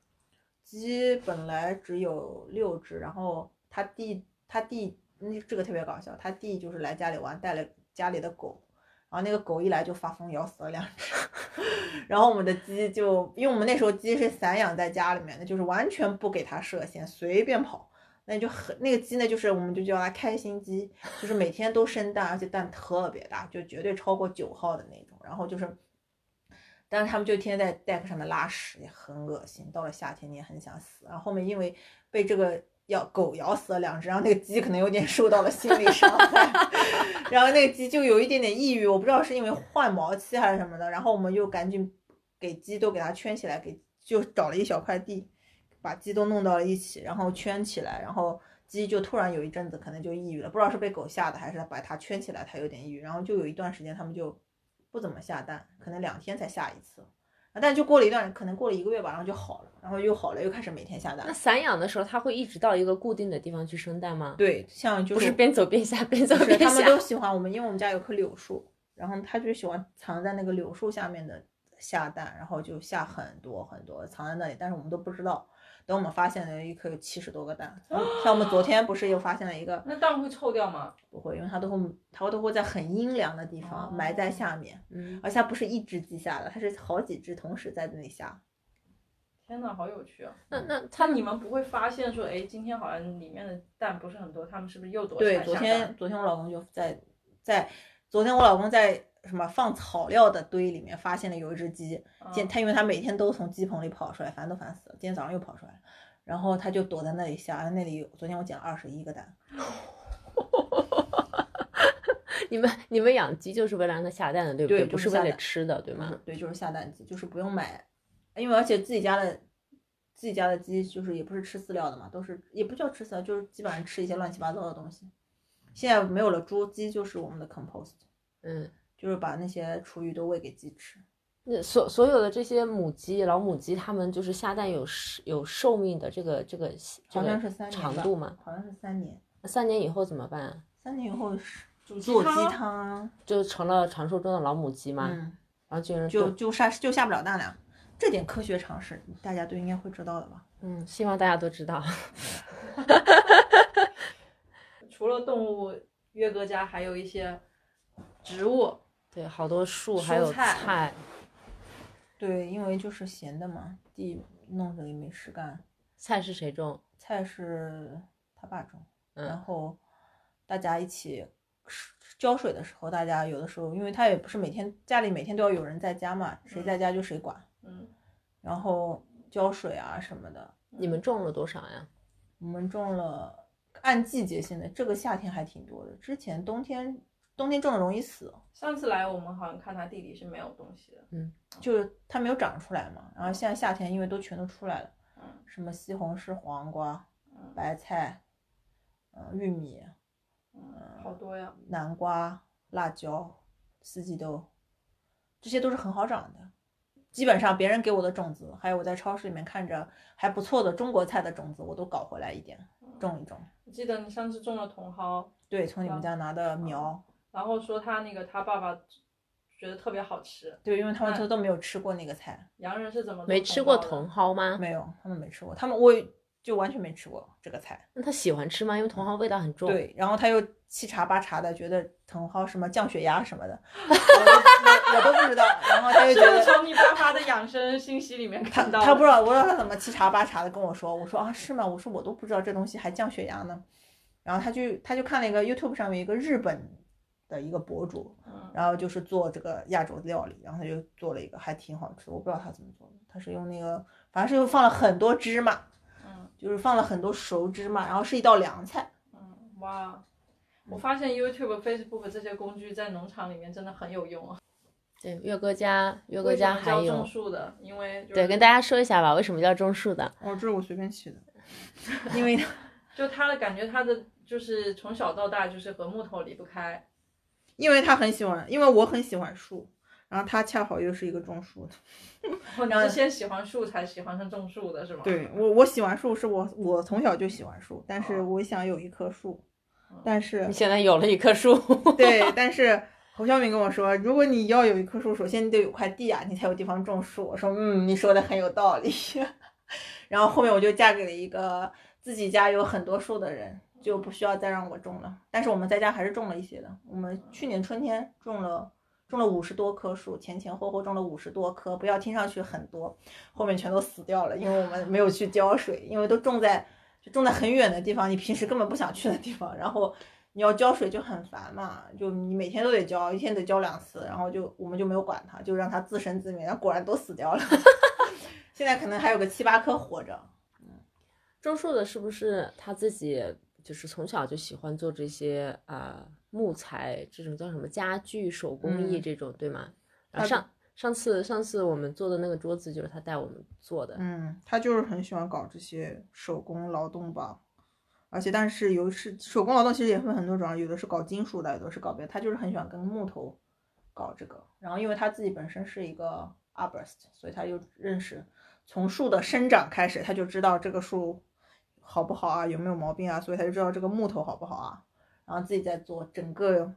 鸡本来只有六只，然后他弟他弟那这个特别搞笑，他弟就是来家里玩，带了家里的狗，然后那个狗一来就发疯，咬死了两只，然后我们的鸡就因为我们那时候鸡是散养在家里面的，就是完全不给它设限，随便跑。那就很那个鸡呢，就是我们就叫它开心鸡，就是每天都生蛋，而且蛋特别大，就绝对超过九号的那种。然后就是，但是他们就天天在 deck 上面拉屎，也很恶心。到了夏天你也很想死。然后后面因为被这个咬狗咬死了两只，然后那个鸡可能有点受到了心理伤害，然后那个鸡就有一点点抑郁，我不知道是因为换毛期还是什么的。然后我们就赶紧给鸡都给它圈起来，给就找了一小块地，把鸡都弄到了一起，然后圈起来，然后鸡就突然有一阵子可能就抑郁了，不知道是被狗吓的还是把它圈起来它有点抑郁，然后就有一段时间它们就不怎么下蛋，可能两天才下一次，但就过了一段，可能过了一个月吧，然后就好了，然后又好了，又开始每天下蛋那。散养的时候，它会一直到一个固定的地方去生蛋吗？，对，像就不是边走边下，边走边不是他们都。喜欢我们，因为我们家有棵柳树，然后它就喜欢藏在那个柳树下面的下蛋，然后就下很多很多藏在那里，但是我们都不知道。等我们发现了一颗有七十多个蛋，像像我们昨天不是又发现了一个，那蛋会臭掉吗？不会，因为它都会它都会在很阴凉的地方埋在下面，嗯，而且它不是一只鸡下的，它是好几只同时在那里下。天呐，好有趣啊！那那他它你们不会发现说，哎，今天好像里面的蛋不是很多，他们是不是又躲起对，来下昨天昨天我老公就在在昨天我老公在什么放草料的堆里面发现了有一只鸡，今嗯他因为他每天都从鸡棚里跑出来，烦都烦死了，今天早上又跑出来了，然后他就躲在那里下，那里有昨天我捡了二十一个蛋，你们你们养鸡就是为了让它下蛋的，对不对不是为了吃的，对吗？嗯对，就是下蛋鸡，就是不用买，因为而且自己家的自己家的鸡就是也不是吃饲料的嘛，都是也不叫吃饲料，就是基本上吃一些乱七八糟的东西。现在没有了猪，鸡就是我们的 compost，嗯，就是把那些厨余都喂给鸡吃。那所所有的这些母鸡、老母鸡，它们就是下蛋有寿有寿命的这个这个这个好像是三年长度嘛？好像是三年，那三年以后怎么办啊？三年以后是煮做鸡汤就成了传说中的老母鸡吗？嗯，然后就就就下就下不了蛋了。这点科学常识大家都应该会知道的吧？嗯，希望大家都知道。除了动物，约哥家还有一些植物，对，好多树还有菜菜，对，因为就是闲的嘛，地弄着也没事干，菜是谁种？菜是他爸种，然嗯后大家一起浇水的时候，大家有的时候，因为他也不是每天家里每天都要有人在家嘛，谁在家就谁管，嗯，然后浇水啊什么的，你们种了多少呀？我们种了，按季节性的，这个夏天还挺多的，之前冬天冬天种的容易死，上次来我们好像看他地里是没有东西的，嗯就是它没有长出来嘛，然后现在夏天因为都全都出来了，嗯什么西红柿、黄瓜、嗯白菜，嗯，玉米、嗯，好多呀，南瓜、辣椒、四季豆，这些都是很好长的。基本上别人给我的种子，还有我在超市里面看着还不错的中国菜的种子，我都搞回来一点，种一种。我记得你上次种了茼蒿，对，从你们家拿的苗。然后说他那个他爸爸觉得特别好吃。对，因为他们都都没有吃过那个菜。洋人是怎么没吃过茼蒿吗？没有，他们没吃过。他们我就完全没吃过这个菜。那他喜欢吃吗？因为茼蒿味道很重。对，然后他又七查八查的，觉得茼蒿什么降血压什么的，我我都不知道。然后他就觉得从你爸爸的养生信息里面看到，他不知道，我不知道他怎么七查八查的跟我说。我说啊，是吗？我说我都不知道这东西还降血压呢。然后他就他就看了一个 YouTube 上面一个日本。的一个博主，然后就是做这个亚洲料理，然后他就做了一个还挺好吃，我不知道他怎么做的，他是用那个反正是又放了很多芝麻，嗯，就是放了很多熟芝麻，然后是一道凉菜，嗯，哇，我发现 YouTube、Facebook 这些工具在农场里面真的很有用啊。对，岳哥家，岳哥家还有种树的，因为对，跟大家说一下吧，为什么叫种树的？哦，这是我随便起的，因为就他的感觉，他的就是从小到大就是和木头离不开。因为他很喜欢，因为我很喜欢树，然后他恰好又是一个种树的。你是先喜欢树才喜欢上种树的是吗？对我，我喜欢树，是我我从小就喜欢树，但是我想有一棵树，但是你现在有了一棵树。对，但是侯小敏跟我说，如果你要有一棵树，首先你得有块地啊，你才有地方种树。我说，嗯，你说的很有道理。然后后面我就嫁给了一个自己家有很多树的人。就不需要再让我种了，但是我们在家还是种了一些的。我们去年春天种了种了五十多棵树，前前后后种了五十多棵，不要听上去很多，后面全都死掉了，因为我们没有去浇水，因为都种在就种在很远的地方，你平时根本不想去的地方，然后你要浇水就很烦嘛，就你每天都得浇，一天得浇两次，然后就我们就没有管它，就让它自生自灭，然后果然都死掉了，现在可能还有个七八棵活着。嗯，种树的是不是他自己？就是从小就喜欢做这些啊木材这种叫什么家具手工艺这种对吗？然后上上次上次我们做的那个桌子就是他带我们做的。嗯，他就是很喜欢搞这些手工劳动吧，而且但是有是手工劳动其实也分很多种，有的是搞金属的，有的是搞别的。他就是很喜欢跟木头搞这个。然后因为他自己本身是一个 arborist，所以他就认识从树的生长开始，他就知道这个树。好不好啊？有没有毛病啊？所以他就知道这个木头好不好啊？然后自己在做整个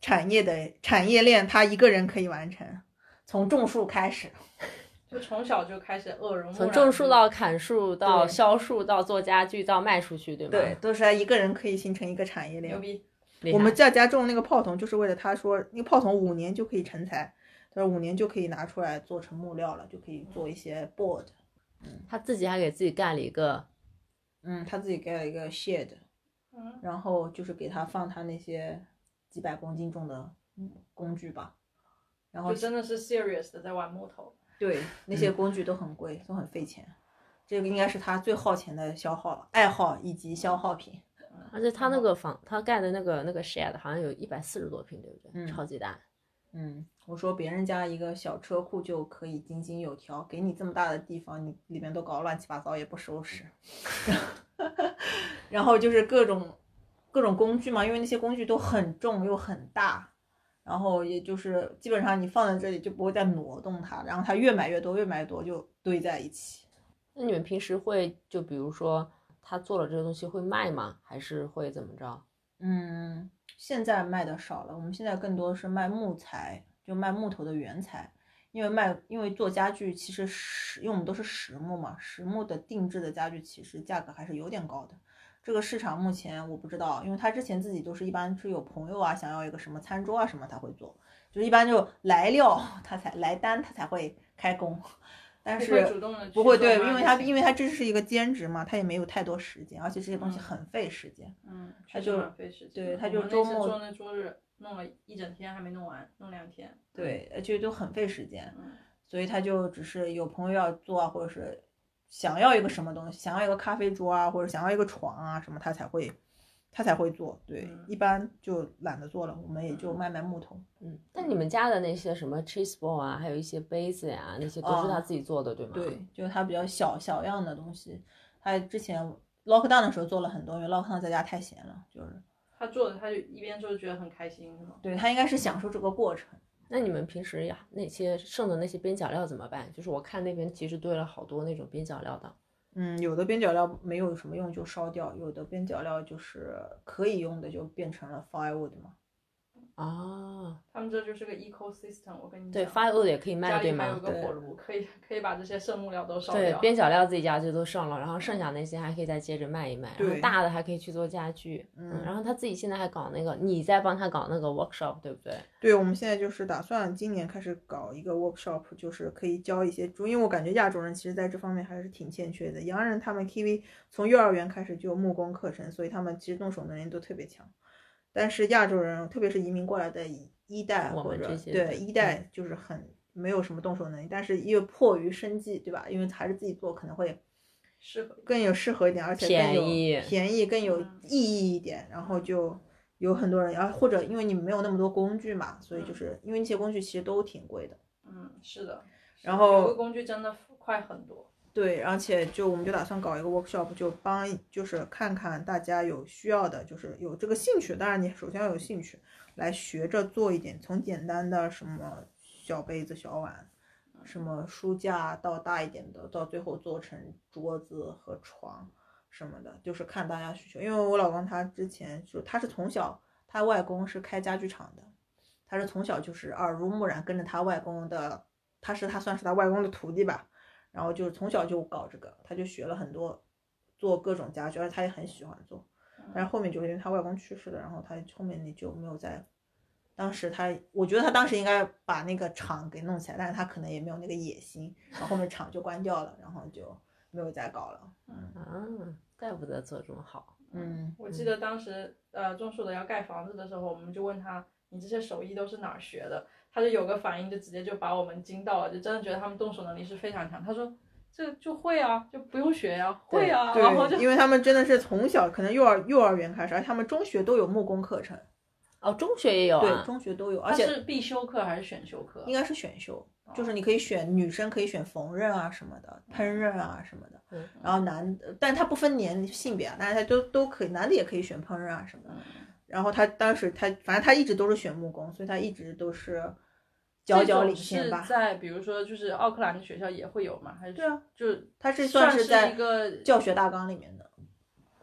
产业的产业链，他一个人可以完成，从种树开始，就从小就开始耳濡目染，从种树到砍树到销树到做家具到卖出去，对吗？对，都是他一个人可以形成一个产业链。牛逼！我们在家种那个泡桐，就是为了他说那个泡桐五年就可以成材，他说五年就可以拿出来做成木料了，就可以做一些 board。嗯，他自己还给自己盖了一个。嗯，他自己盖了一个 shed，嗯，然后就是给他放他那些几百公斤重的工具吧，然后真的是 serious 的在玩木头。对，那些工具都很贵，都很费钱。这个应该是他最耗钱的消耗了爱好以及消耗品。而且他那个房，他盖的那个那个 shed 好像有一百四十多平，对不对？嗯，超级大。嗯，我说别人家一个小车库就可以井井有条，给你这么大的地方，你里面都搞乱七八糟也不收拾。然后就是各种各种工具嘛，因为那些工具都很重又很大，然后也就是基本上你放在这里就不会再挪动它，然后它越买越多，越买越多就堆在一起。那你们平时会就比如说他做了这个东西会卖吗？还是会怎么着？嗯。现在卖的少了，我们现在更多的是卖木材，就卖木头的原材。因为卖，因为做家具其实实，因为我们都是实木嘛，实木的定制的家具其实价格还是有点高的。这个市场目前我不知道，因为他之前自己都是一般是有朋友啊，想要一个什么餐桌啊什么他会做，就一般就来料 他才来单他才会开工。但是不会对，因为他因为他这是一个兼职嘛，他也没有太多时间，而且这些东西很费时间。嗯，他就费时间。对，他就周末周那周日弄了一整天还没弄完，弄两天。对，而且都很费时间。嗯。所以他就只是有朋友要做啊，或者是想要一个什么东西，想要一个咖啡桌啊，或者想要一个床啊什么，他才会。他才会做，对，一般就懒得做了，我们也就卖卖木头。嗯，那你们家的那些什么 cheese ball 啊，还有一些杯子呀，那些都是他自己做的，对吗？对，就是他比较小小样的东西。他之前 lockdown 的时候做了很多，因为 lockdown 在家太闲了，就是他做的，他就一边做就觉得很开心，是吗？对他应该是享受这个过程。那你们平时呀那些剩的那些边角料怎么办？就是我看那边其实堆了好多那种边角料的。嗯，有的边角料没有什么用就烧掉，有的边角料就是可以用的就变成了 firewood 嘛。哦，他们这就是个 ecosystem，我跟你讲。对，firewood 也可以卖，对吗家里还有？个对火炉，可以可以把这些剩木料都烧对，掉。边角料自己家就都剩了，然后剩下那些还可以再接着卖一卖，然后对大的还可以去做家具。嗯，然后他自己现在还搞那个，你在帮他搞那个 workshop，对不对？对，我们现在就是打算今年开始搞一个 workshop，就是可以教一些猪，因为我感觉亚洲人其实在这方面还是挺欠缺的。洋人他们 Kiwi 从幼儿园开始就有木工课程，所以他们其实动手能力都特别强。但是亚洲人，特别是移民过来的一一代或者们这些对对一代，就是很没有什么动手能力，但是又迫于生计，对吧？因为还是自己做可能会适合更有适合一点，而且更有便宜便宜更有嗯意义一点，然后就有很多人，然后或者因为你没有那么多工具嘛，所以就是因为那些工具其实都挺贵的，嗯，是的。然后有个工具真的快很多。对，而且就我们就打算搞一个 workshop，就帮就是看看大家有需要的，就是有这个兴趣，当然你首先要有兴趣，来学着做一点，从简单的什么小杯子、小碗，什么书架到大一点的，到最后做成桌子和床什么的，就是看大家需求。因为我老公他之前就他是从小，他外公是开家具厂的，他是从小就是耳濡目染，跟着他外公的，他是他算是他外公的徒弟吧。然后就是从小就搞这个，他就学了很多做各种家具，而且他也很喜欢做。但是后面就是因为他外公去世了，然后他后面你就没有再。当时他，我觉得他当时应该把那个厂给弄起来，但是他可能也没有那个野心，然后后面厂就关掉了，然后就没有再搞了。嗯，怪不得做这么好。嗯，我记得当时呃种树的要盖房子的时候，我们就问他，你这些手艺都是哪儿学的？他就有个反应，就直接就把我们惊到了，就真的觉得他们动手能力是非常强。他说这就会啊，就不用学呀、会啊，然后就，因为他们真的是从小可能幼儿幼儿园开始，而且他们中学都有木工课程，哦，中学也有对，啊。中学都有，而且是必修课还是选修课？应该是选修，就是你可以选女生可以选缝纫啊什么的，烹饪啊什么的。嗯然后男，但他不分年性别啊，但是他都都可以，男的也可以选烹饪啊什么的。然后他当时他反正他一直都是选木工，所以他一直都是佼佼领先吧这种是。在比如说就是奥克兰的学校也会有吗？还是对啊，就他是算是是在一个教学大纲里面的。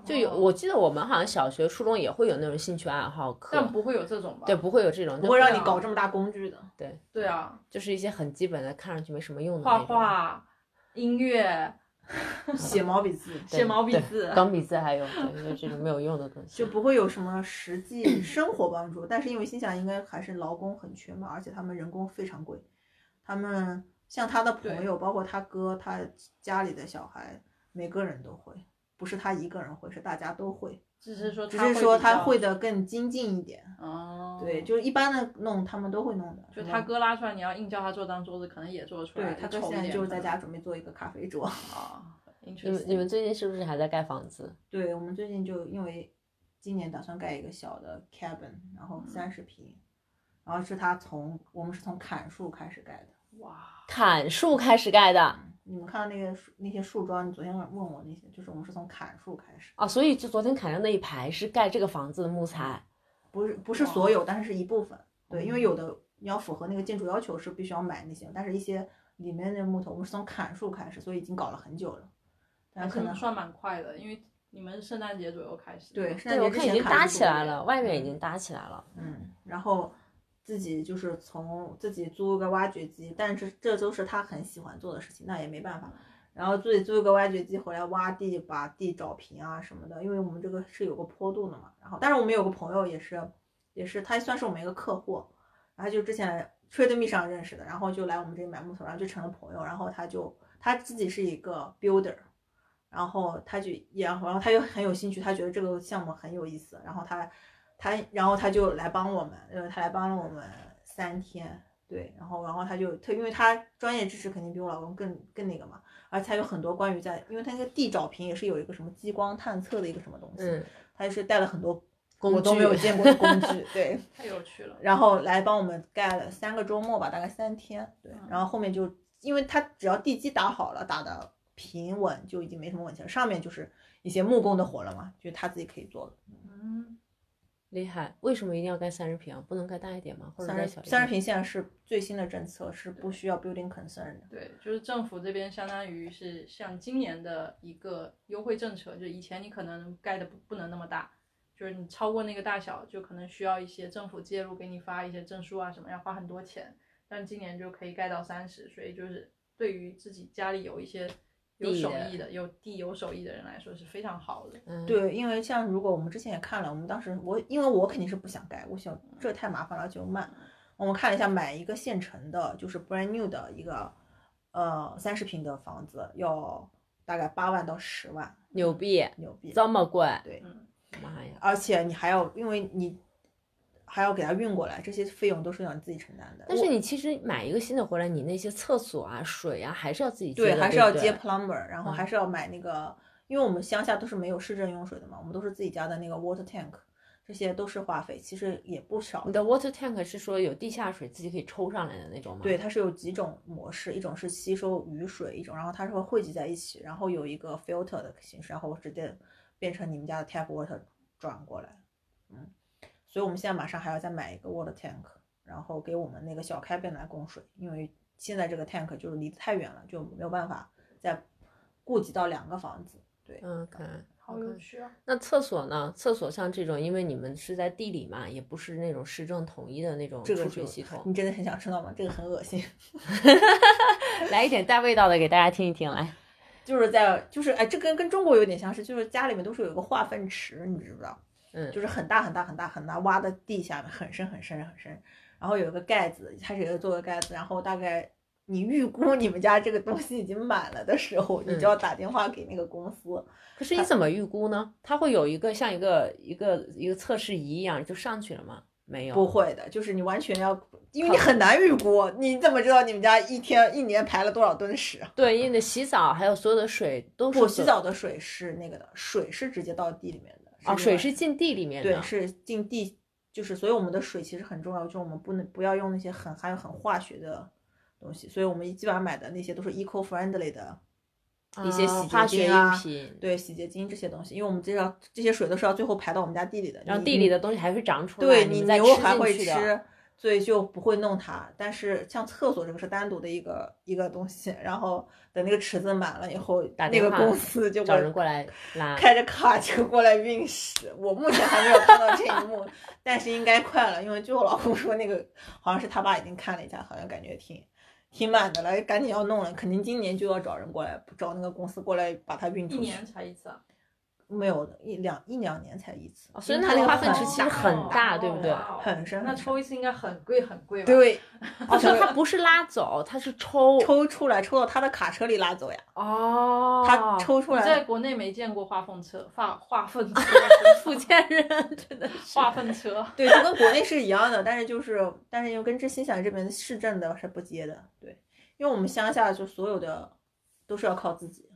就有，我记得我们好像小学、初中也会有那种兴趣爱好课，但不会有这种吧？对，不会有这种，不会让你啊搞这么大工具的。对对啊，就是一些很基本的，看上去没什么用的画，画、音乐、写毛笔字，写毛笔字钢笔字还有，对，就这种没有用的东西。就不会有什么实际生活帮助。但是因为心想应该还是劳工很缺嘛，而且他们人工非常贵。他们像他的朋友，包括他哥，他家里的小孩，每个人都会，不是他一个人会，是大家都会。只是说只是说他他会的更精进一点。哦，对，就是一般的弄他们都会弄的。就他哥拉出来，你要硬叫他做张桌子，可能也做出来。对他哥现在就是在家准备做一个咖啡桌。啊。你们你们最近是不是还在盖房子？对我们最近就因为今年打算盖一个小的 cabin，然后三十平，然后是他从我们是从砍树开始盖的。哇，砍树开始盖的你们看到那个树那些树桩，你昨天问我那些，就是我们是从砍树开始，啊，所以就昨天砍的那一排是盖这个房子的木材。不是不是所有，但是是一部分。对，因为有的你要符合那个建筑要求是必须要买那些，但是一些里面的木头我们是从砍树开始，所以已经搞了很久了。但可能算蛮快的，因为你们圣诞节左右开始。对，圣对，诞节之我看已经搭起来了，外面已经搭起来了。嗯，然后自己就是从自己租一个挖掘机，但是这都是他很喜欢做的事情，那也没办法。然后自己租一个挖掘机回来挖地，把地找平啊什么的，因为我们这个是有个坡度的嘛。然后，但是我们有个朋友也是，也是他算是我们一个客户，然后就之前 TradeMe 上认识的，然后就来我们这里买木头，然后就成了朋友。然后他就他自己是一个 builder，然后他就也，然后他又很有兴趣，他觉得这个项目很有意思，然后他他然后他就来帮我们，呃，他来帮了我们三天，对，然后然后他就他因为他专业知识肯定比我老公更更那个嘛，而且他有很多关于在，因为他那个地找平也是有一个什么激光探测的一个什么东西，嗯，他就是带了很多工我都没有见过的工具，对，太有趣了。然后来帮我们盖了三个周末吧，大概三天，对，然后后面就因为他只要地基打好了，打的平稳，就已经没什么问题了，上面就是一些木工的活了嘛，就是他自己可以做了。嗯，厉害。为什么一定要盖三十平啊？不能盖大一点吗？或者小一点？三十平现在是最新的政策，是不需要 building concern 的。对，就是政府这边相当于是像今年的一个优惠政策，就以前你可能盖的不不能那么大，就是你超过那个大小，就可能需要一些政府介入，给你发一些证书啊什么，要花很多钱。但今年就可以盖到三十，所以就是对于自己家里有一些有手艺的、有地有手艺的人来说是非常好的。嗯，对，因为像如果我们之前也看了，我们当时我因为我肯定是不想盖，我想这太麻烦了，就慢。我们看了一下，买一个现成的，就是 brand new 的一个呃三十平的房子，要大概八万到十万，牛逼，牛逼。这么贵？对，妈呀！而且你还要，因为你还要给它运过来，这些费用都是要你自己承担的。但是你其实买一个新的回来，你那些厕所啊、水啊，还是要自己接对，还是要接 plumber，然后嗯还是要买那个，因为我们乡下都是没有市政用水的嘛，我们都是自己家的那个 water tank，这些都是花费，其实也不少你。的 water tank 是说有地下水自己可以抽上来的那种吗？对，，它是有几种模式，一种是吸收雨水，一种然后它是会汇集在一起，然后有一个 filter 的形式，然后直接变成你们家的 tap water 转过来。嗯，所以我们现在马上还要再买一个 water tank，然后给我们那个小 cabin 来供水，因为现在这个 tank 就是离得太远了，就没有办法再顾及到两个房子。对，嗯，看。好有趣啊！那厕所呢？厕所像这种，因为你们是在地里嘛，也不是那种市政统一的那种出这个水系统。你真的很想知道吗？这个很恶心。来一点带味道的给大家听一听，来。就是在就是哎，这跟跟中国有点相似，就是家里面都是有一个化粪池，你知不知道？嗯就是很大很大很大很大，挖的地下面很深很深很深，然后有一个盖子，它是有做个盖子，然后大概你预估你们家这个东西已经满了的时候，你就要打电话给那个公司。可是你怎么预估呢？它会有一个像一个一个一个测试仪一样就上去了吗？没有。不会的，就是你完全要，因为你很难预估，你怎么知道你们家一天一年排了多少吨屎？对，因为你洗澡还有所有的水都是不，洗澡的水是那个的，水是直接到地里面的。哦，水是进地里面的。对，是进地，就是所以我们的水其实很重要，就是我们不能不要用那些很含有很化学的东西，所以我们基本上买的那些都是 eco friendly 的一些洗洁精啊。对，洗洁精这些东西，因为我们知道这些水都是要最后排到我们家地里的，然后地里的东西还会长出来，对你牛还会。吃，所以就不会弄它。但是像厕所这个是单独的一个一个东西，然后等那个池子满了以后，那个公司就找会人过来拉。开着卡车过来运屎。我目前还没有看到这一幕，但是应该快了，因为据我老公说，那个好像是他爸已经看了一下，好像感觉挺挺满的了，赶紧要弄了，肯定今年就要找人过来，找那个公司过来把它运出去。一年才一次啊？没有的，一两一两年才一次，哦所以因为它那个那个化粪池其实很哦大对不对很深那抽一次应该很贵很贵吧？，对，哦，所以它不是拉走，它是抽。抽出来抽到他的卡车里拉走呀，哦，他抽出来在国内没见过化粪车，化化粪车，福建 人真的是。化粪车。对，就跟国内是一样的，但是就是，但是又跟这新西兰这边的市政的是不接的，对，因为我们乡下就所有的都是要靠自己，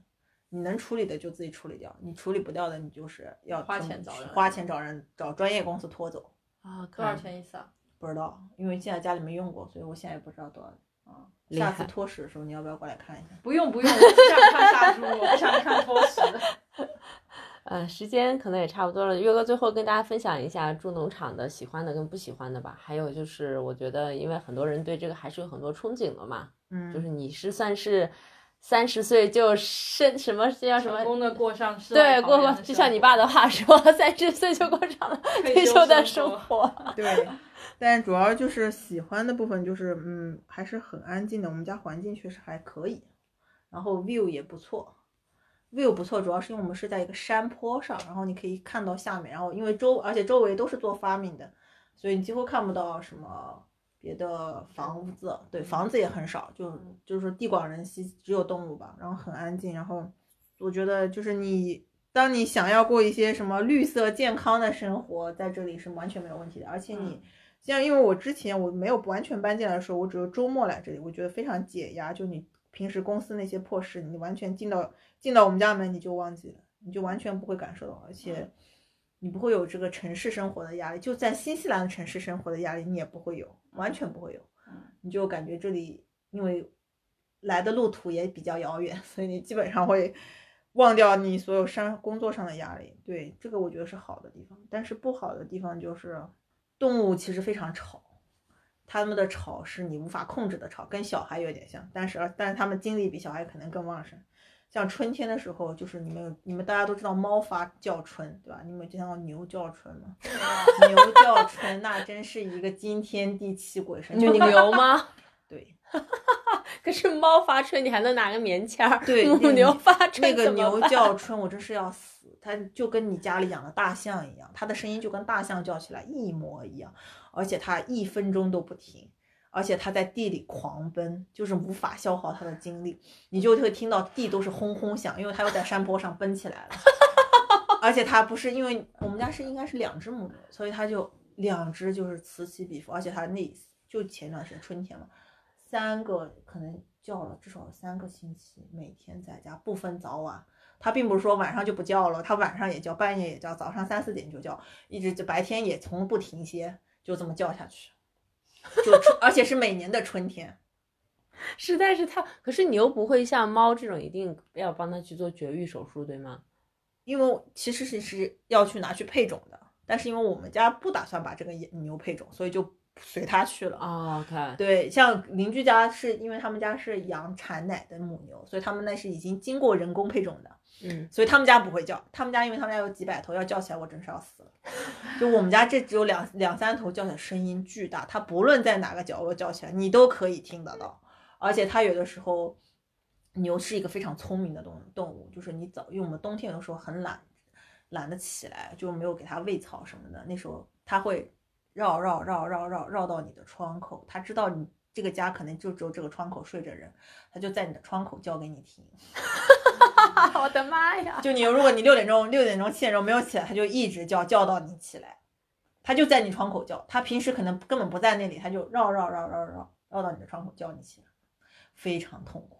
你能处理的就自己处理掉，你处理不掉的，你就是要花钱找人花钱找人，找专业公司拖走。啊，多少钱一次啊？不知道，因为现在家里没用过，所以我现在也不知道多少。啊，下次害拖屎的时候，你要不要过来看一下？不用不用，我不想看杀猪，我不想看拖屎。呃，时间可能也差不多了。月哥最后跟大家分享一下住农场的喜欢的跟不喜欢的吧。还有就是，我觉得因为很多人对这个还是有很多憧憬的嘛，嗯，就是你是算是三十岁就生什么叫什么？成功的过上世对，过过就像你爸的话说，三十岁就过上了退休的生生活。对，但主要就是喜欢的部分就是，嗯，还是很安静的。我们家环境确实还可以，然后 view 也不错，view 不错，主要是因为我们是在一个山坡上，然后你可以看到下面，然后因为周而且周围都是做 farming 的，所以你几乎看不到什么别的房子，对，房子也很少，就就是地广人稀，只有动物吧，然后很安静，然后我觉得就是你。当你想要过一些什么绿色健康的生活，在这里是完全没有问题的。而且你像，因为我之前我没有完全搬进来的时候，我只有周末来这里，我觉得非常解压。就你平时公司那些破事，你完全进到进到我们家门你就忘记了，你就完全不会感受到，而且你不会有这个城市生活的压力。就在新西兰的城市生活的压力，你也不会有，完全不会有。你就感觉这里因为来的路途也比较遥远，所以你基本上会忘掉你所有上工作上的压力。对，这个我觉得是好的地方，但是不好的地方就是动物其实非常吵，它们的吵是你无法控制的吵，跟小孩有点像，但是但是它们精力比小孩可能更旺盛。像春天的时候，就是你们你们大家都知道猫发叫春，对吧？你们有见到牛叫春吗？牛叫春那真是一个惊天地泣鬼神，就母牛吗？对，可是猫发春，你还能拿个棉签儿。对，母牛发春那个牛叫春，我真是要死。它就跟你家里养的大象一样，它的声音就跟大象叫起来一模一样，而且它一分钟都不停，而且它在地里狂奔，就是无法消耗它的精力，你就会听到地都是轰轰响，因为它又在山坡上奔起来了。而且它不是因为我们家是应该是两只母牛，所以它就两只就是此起彼伏，而且它那就前段时间春天嘛，三个可能叫了至少三个星期，每天在家不分早晚。它并不是说晚上就不叫了，它晚上也叫，半夜也叫，早上三四点就叫，一直就白天也从不停歇，就这么叫下去。就春而且是每年的春天。实 在是太……可是你又不会像猫这种一定要帮它去做绝育手术，对吗？因为其实是是要去拿去配种的，但是因为我们家不打算把这个牛配种，所以就随它去了。哦，OK，对，像邻居家是因为他们家是养产奶的母牛，所以他们那是已经经过人工配种的，嗯，所以他们家不会叫。他们家因为他们家有几百头，要叫起来我真是要死了。就我们家这只有两两三头叫起来声音巨大，它不论在哪个角落叫起来，你都可以听得到。而且它有的时候，牛是一个非常聪明的动动物，就是你早，因为我们冬天有的时候很懒，懒得起来，就没有给它喂草什么的，那时候它会绕绕绕绕绕绕到你的窗口，他知道你这个家可能就只有这个窗口睡着人，他就在你的窗口叫给你听。我的妈呀！就你如果你六点钟、六点钟、七点钟没有起来，他就一直叫叫到你起来，他就在你窗口叫。他平时可能根本不在那里，他就绕绕绕绕绕绕到你的窗口叫你起来，非常痛苦。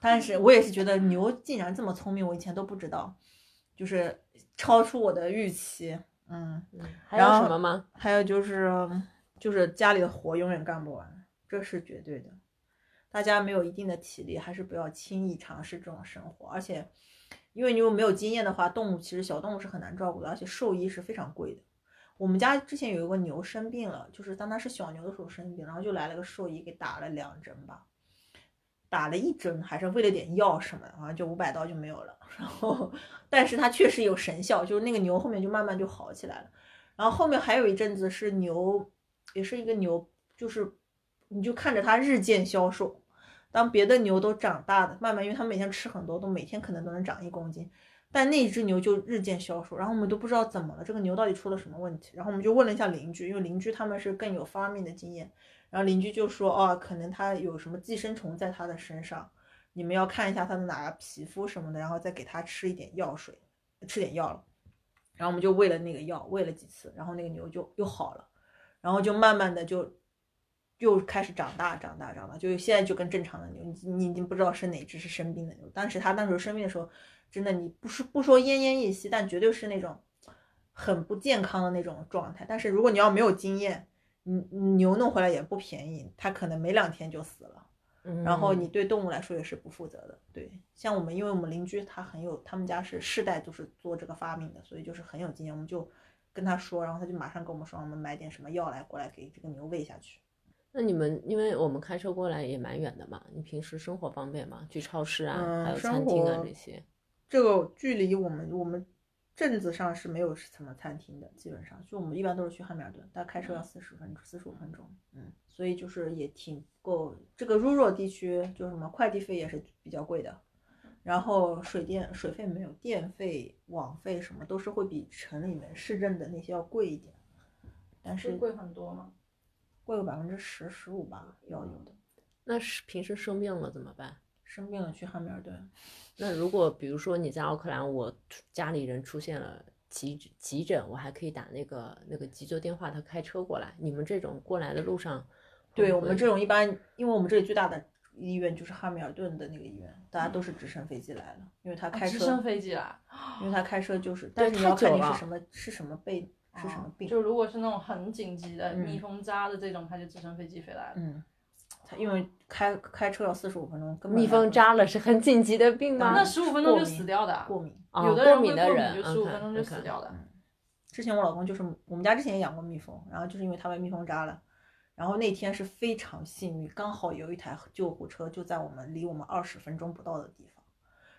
但是我也是觉得牛竟然这么聪明，我以前都不知道，就是超出我的预期。嗯，还有什么吗？还有就是就是家里的活永远干不完，这是绝对的。大家没有一定的体力，还是不要轻易尝试这种生活。而且，因为你如果没有经验的话，动物其实小动物是很难照顾的，而且兽医是非常贵的。我们家之前有一个牛生病了，就是当它是小牛的时候生病，然后就来了个兽医给打了两针吧，打了一针还是喂了点药什么的，好像就五百刀就没有了。然后，但是它确实有神效，就是那个牛后面就慢慢就好起来了。然后后面还有一阵子是牛，也是一个牛，就是你就看着它日渐消瘦。当别的牛都长大的，慢慢，因为它每天吃很多，都每天可能都能长一公斤，但那一只牛就日渐消瘦。然后我们都不知道怎么了，这个牛到底出了什么问题。然后我们就问了一下邻居，因为邻居他们是更有发明的经验。然后邻居就说，哦，可能它有什么寄生虫在它的身上，你们要看一下它的哪个皮肤什么的，然后再给它吃一点药水，吃点药了。然后我们就喂了那个药，喂了几次，然后那个牛就又好了，然后就慢慢的就又开始长大，长大，长大，就现在就跟正常的牛，你你已经不知道是哪只是生病的牛。当时它那时候生病的时候，真的你不是不说奄奄一息，但绝对是那种很不健康的那种状态。但是如果你要没有经验，你你牛弄回来也不便宜，它可能没两天就死了。然后你对动物来说也是不负责的。对，像我们，因为我们邻居他很有，他们家是世代都是做这个发明的，所以就是很有经验。我们就跟他说，然后他就马上跟我们说，我们买点什么药来过来给这个牛喂下去。那你们，因为我们开车过来也蛮远的嘛，你平时生活方便吗？去超市啊，嗯还有生餐厅啊这些。这个距离我们我们镇子上是没有什么餐厅的，基本上就我们一般都是去汉密尔顿，但开车要四十分四十五分钟，嗯，所以就是也挺够。这个 rural 地区就什么快递费也是比较贵的，然后水电水费没有，电费、网费什么都是会比城里面市政的那些要贵一点，但是是贵很多吗？贵个百分之十十五吧，要有的。那是平时生病了怎么办？生病了去汉密尔顿，那如果比如说你在奥克兰，我家里人出现了急急诊，我还可以打那个那个急救电话，他开车过来。你们这种过来的路上对我们这种一般，因为我们这里最大的医院就是汉密尔顿的那个医院，大家都是直升飞机来了，因为他开车，啊直升飞机来，因为他开车就是，但是你太要看久了你是什么是什么被是什么病，就如果是那种很紧急的嗯蜜蜂扎的这种，他就直升飞机飞来了。因为开开车要四十五分钟，根本蜜蜂扎了是很紧急的病吗？那十五分钟就死掉的啊，过敏。哦有的人过敏的人就十五分钟就死掉的。之前我老公就是我们家之前也养过蜜蜂，然后就是因为他被蜜蜂扎了，然后那天是非常幸运，刚好有一台救护车就在我们离我们二十分钟不到的地方，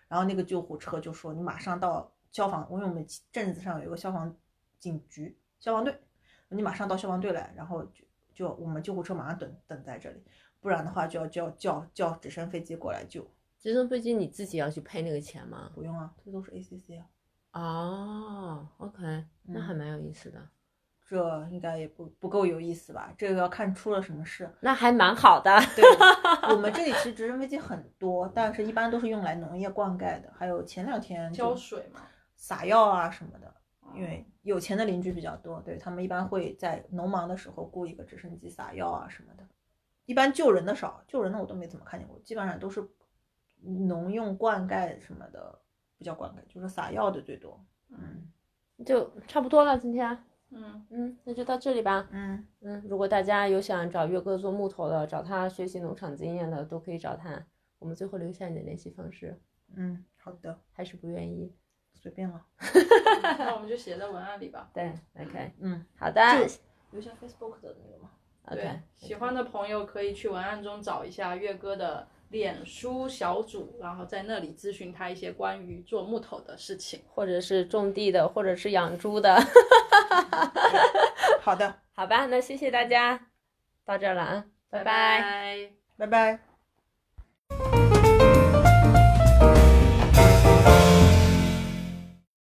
然后那个救护车就说你马上到消防，因为我们镇子上有一个消防警局消防队，你马上到消防队来，然后就就我们救护车马上等等在这里，不然的话就要叫叫叫直升飞机过来救，直升飞机你自己要去赔那个钱吗？不用啊，这都是 ACC 啊。哦，OK，那还蛮有意思的，这应该也不不够有意思吧？这个要看出了什么事。那还蛮好的。对，我们这里其实直升飞机很多，但是一般都是用来农业灌溉的。还有前两天浇水嘛，撒药啊什么的，因为有钱的邻居比较多，对他们一般会在农忙的时候雇一个直升机撒药啊什么的。一般救人的少，救人的我都没怎么看见过，基本上都是农用灌溉什么的，不叫灌溉，就是撒药的最多。嗯就差不多了，今天，嗯，嗯，那就到这里吧。嗯，嗯，如果大家有想找岳哥做木头的，找他学习农场经验的，都可以找他。我们最后留下你的联系方式，嗯，好的，还是不愿意？随便了。那我们就写在文案里吧。对，OK，嗯，好的留下 Facebook 的那个吗？对，喜欢的朋友可以去文案中找一下月哥的脸书小组，然后在那里咨询他一些关于做木头的事情。或者是种地的，或者是养猪的，好的，好吧，那谢谢大家，到这儿了啊，拜拜拜拜拜。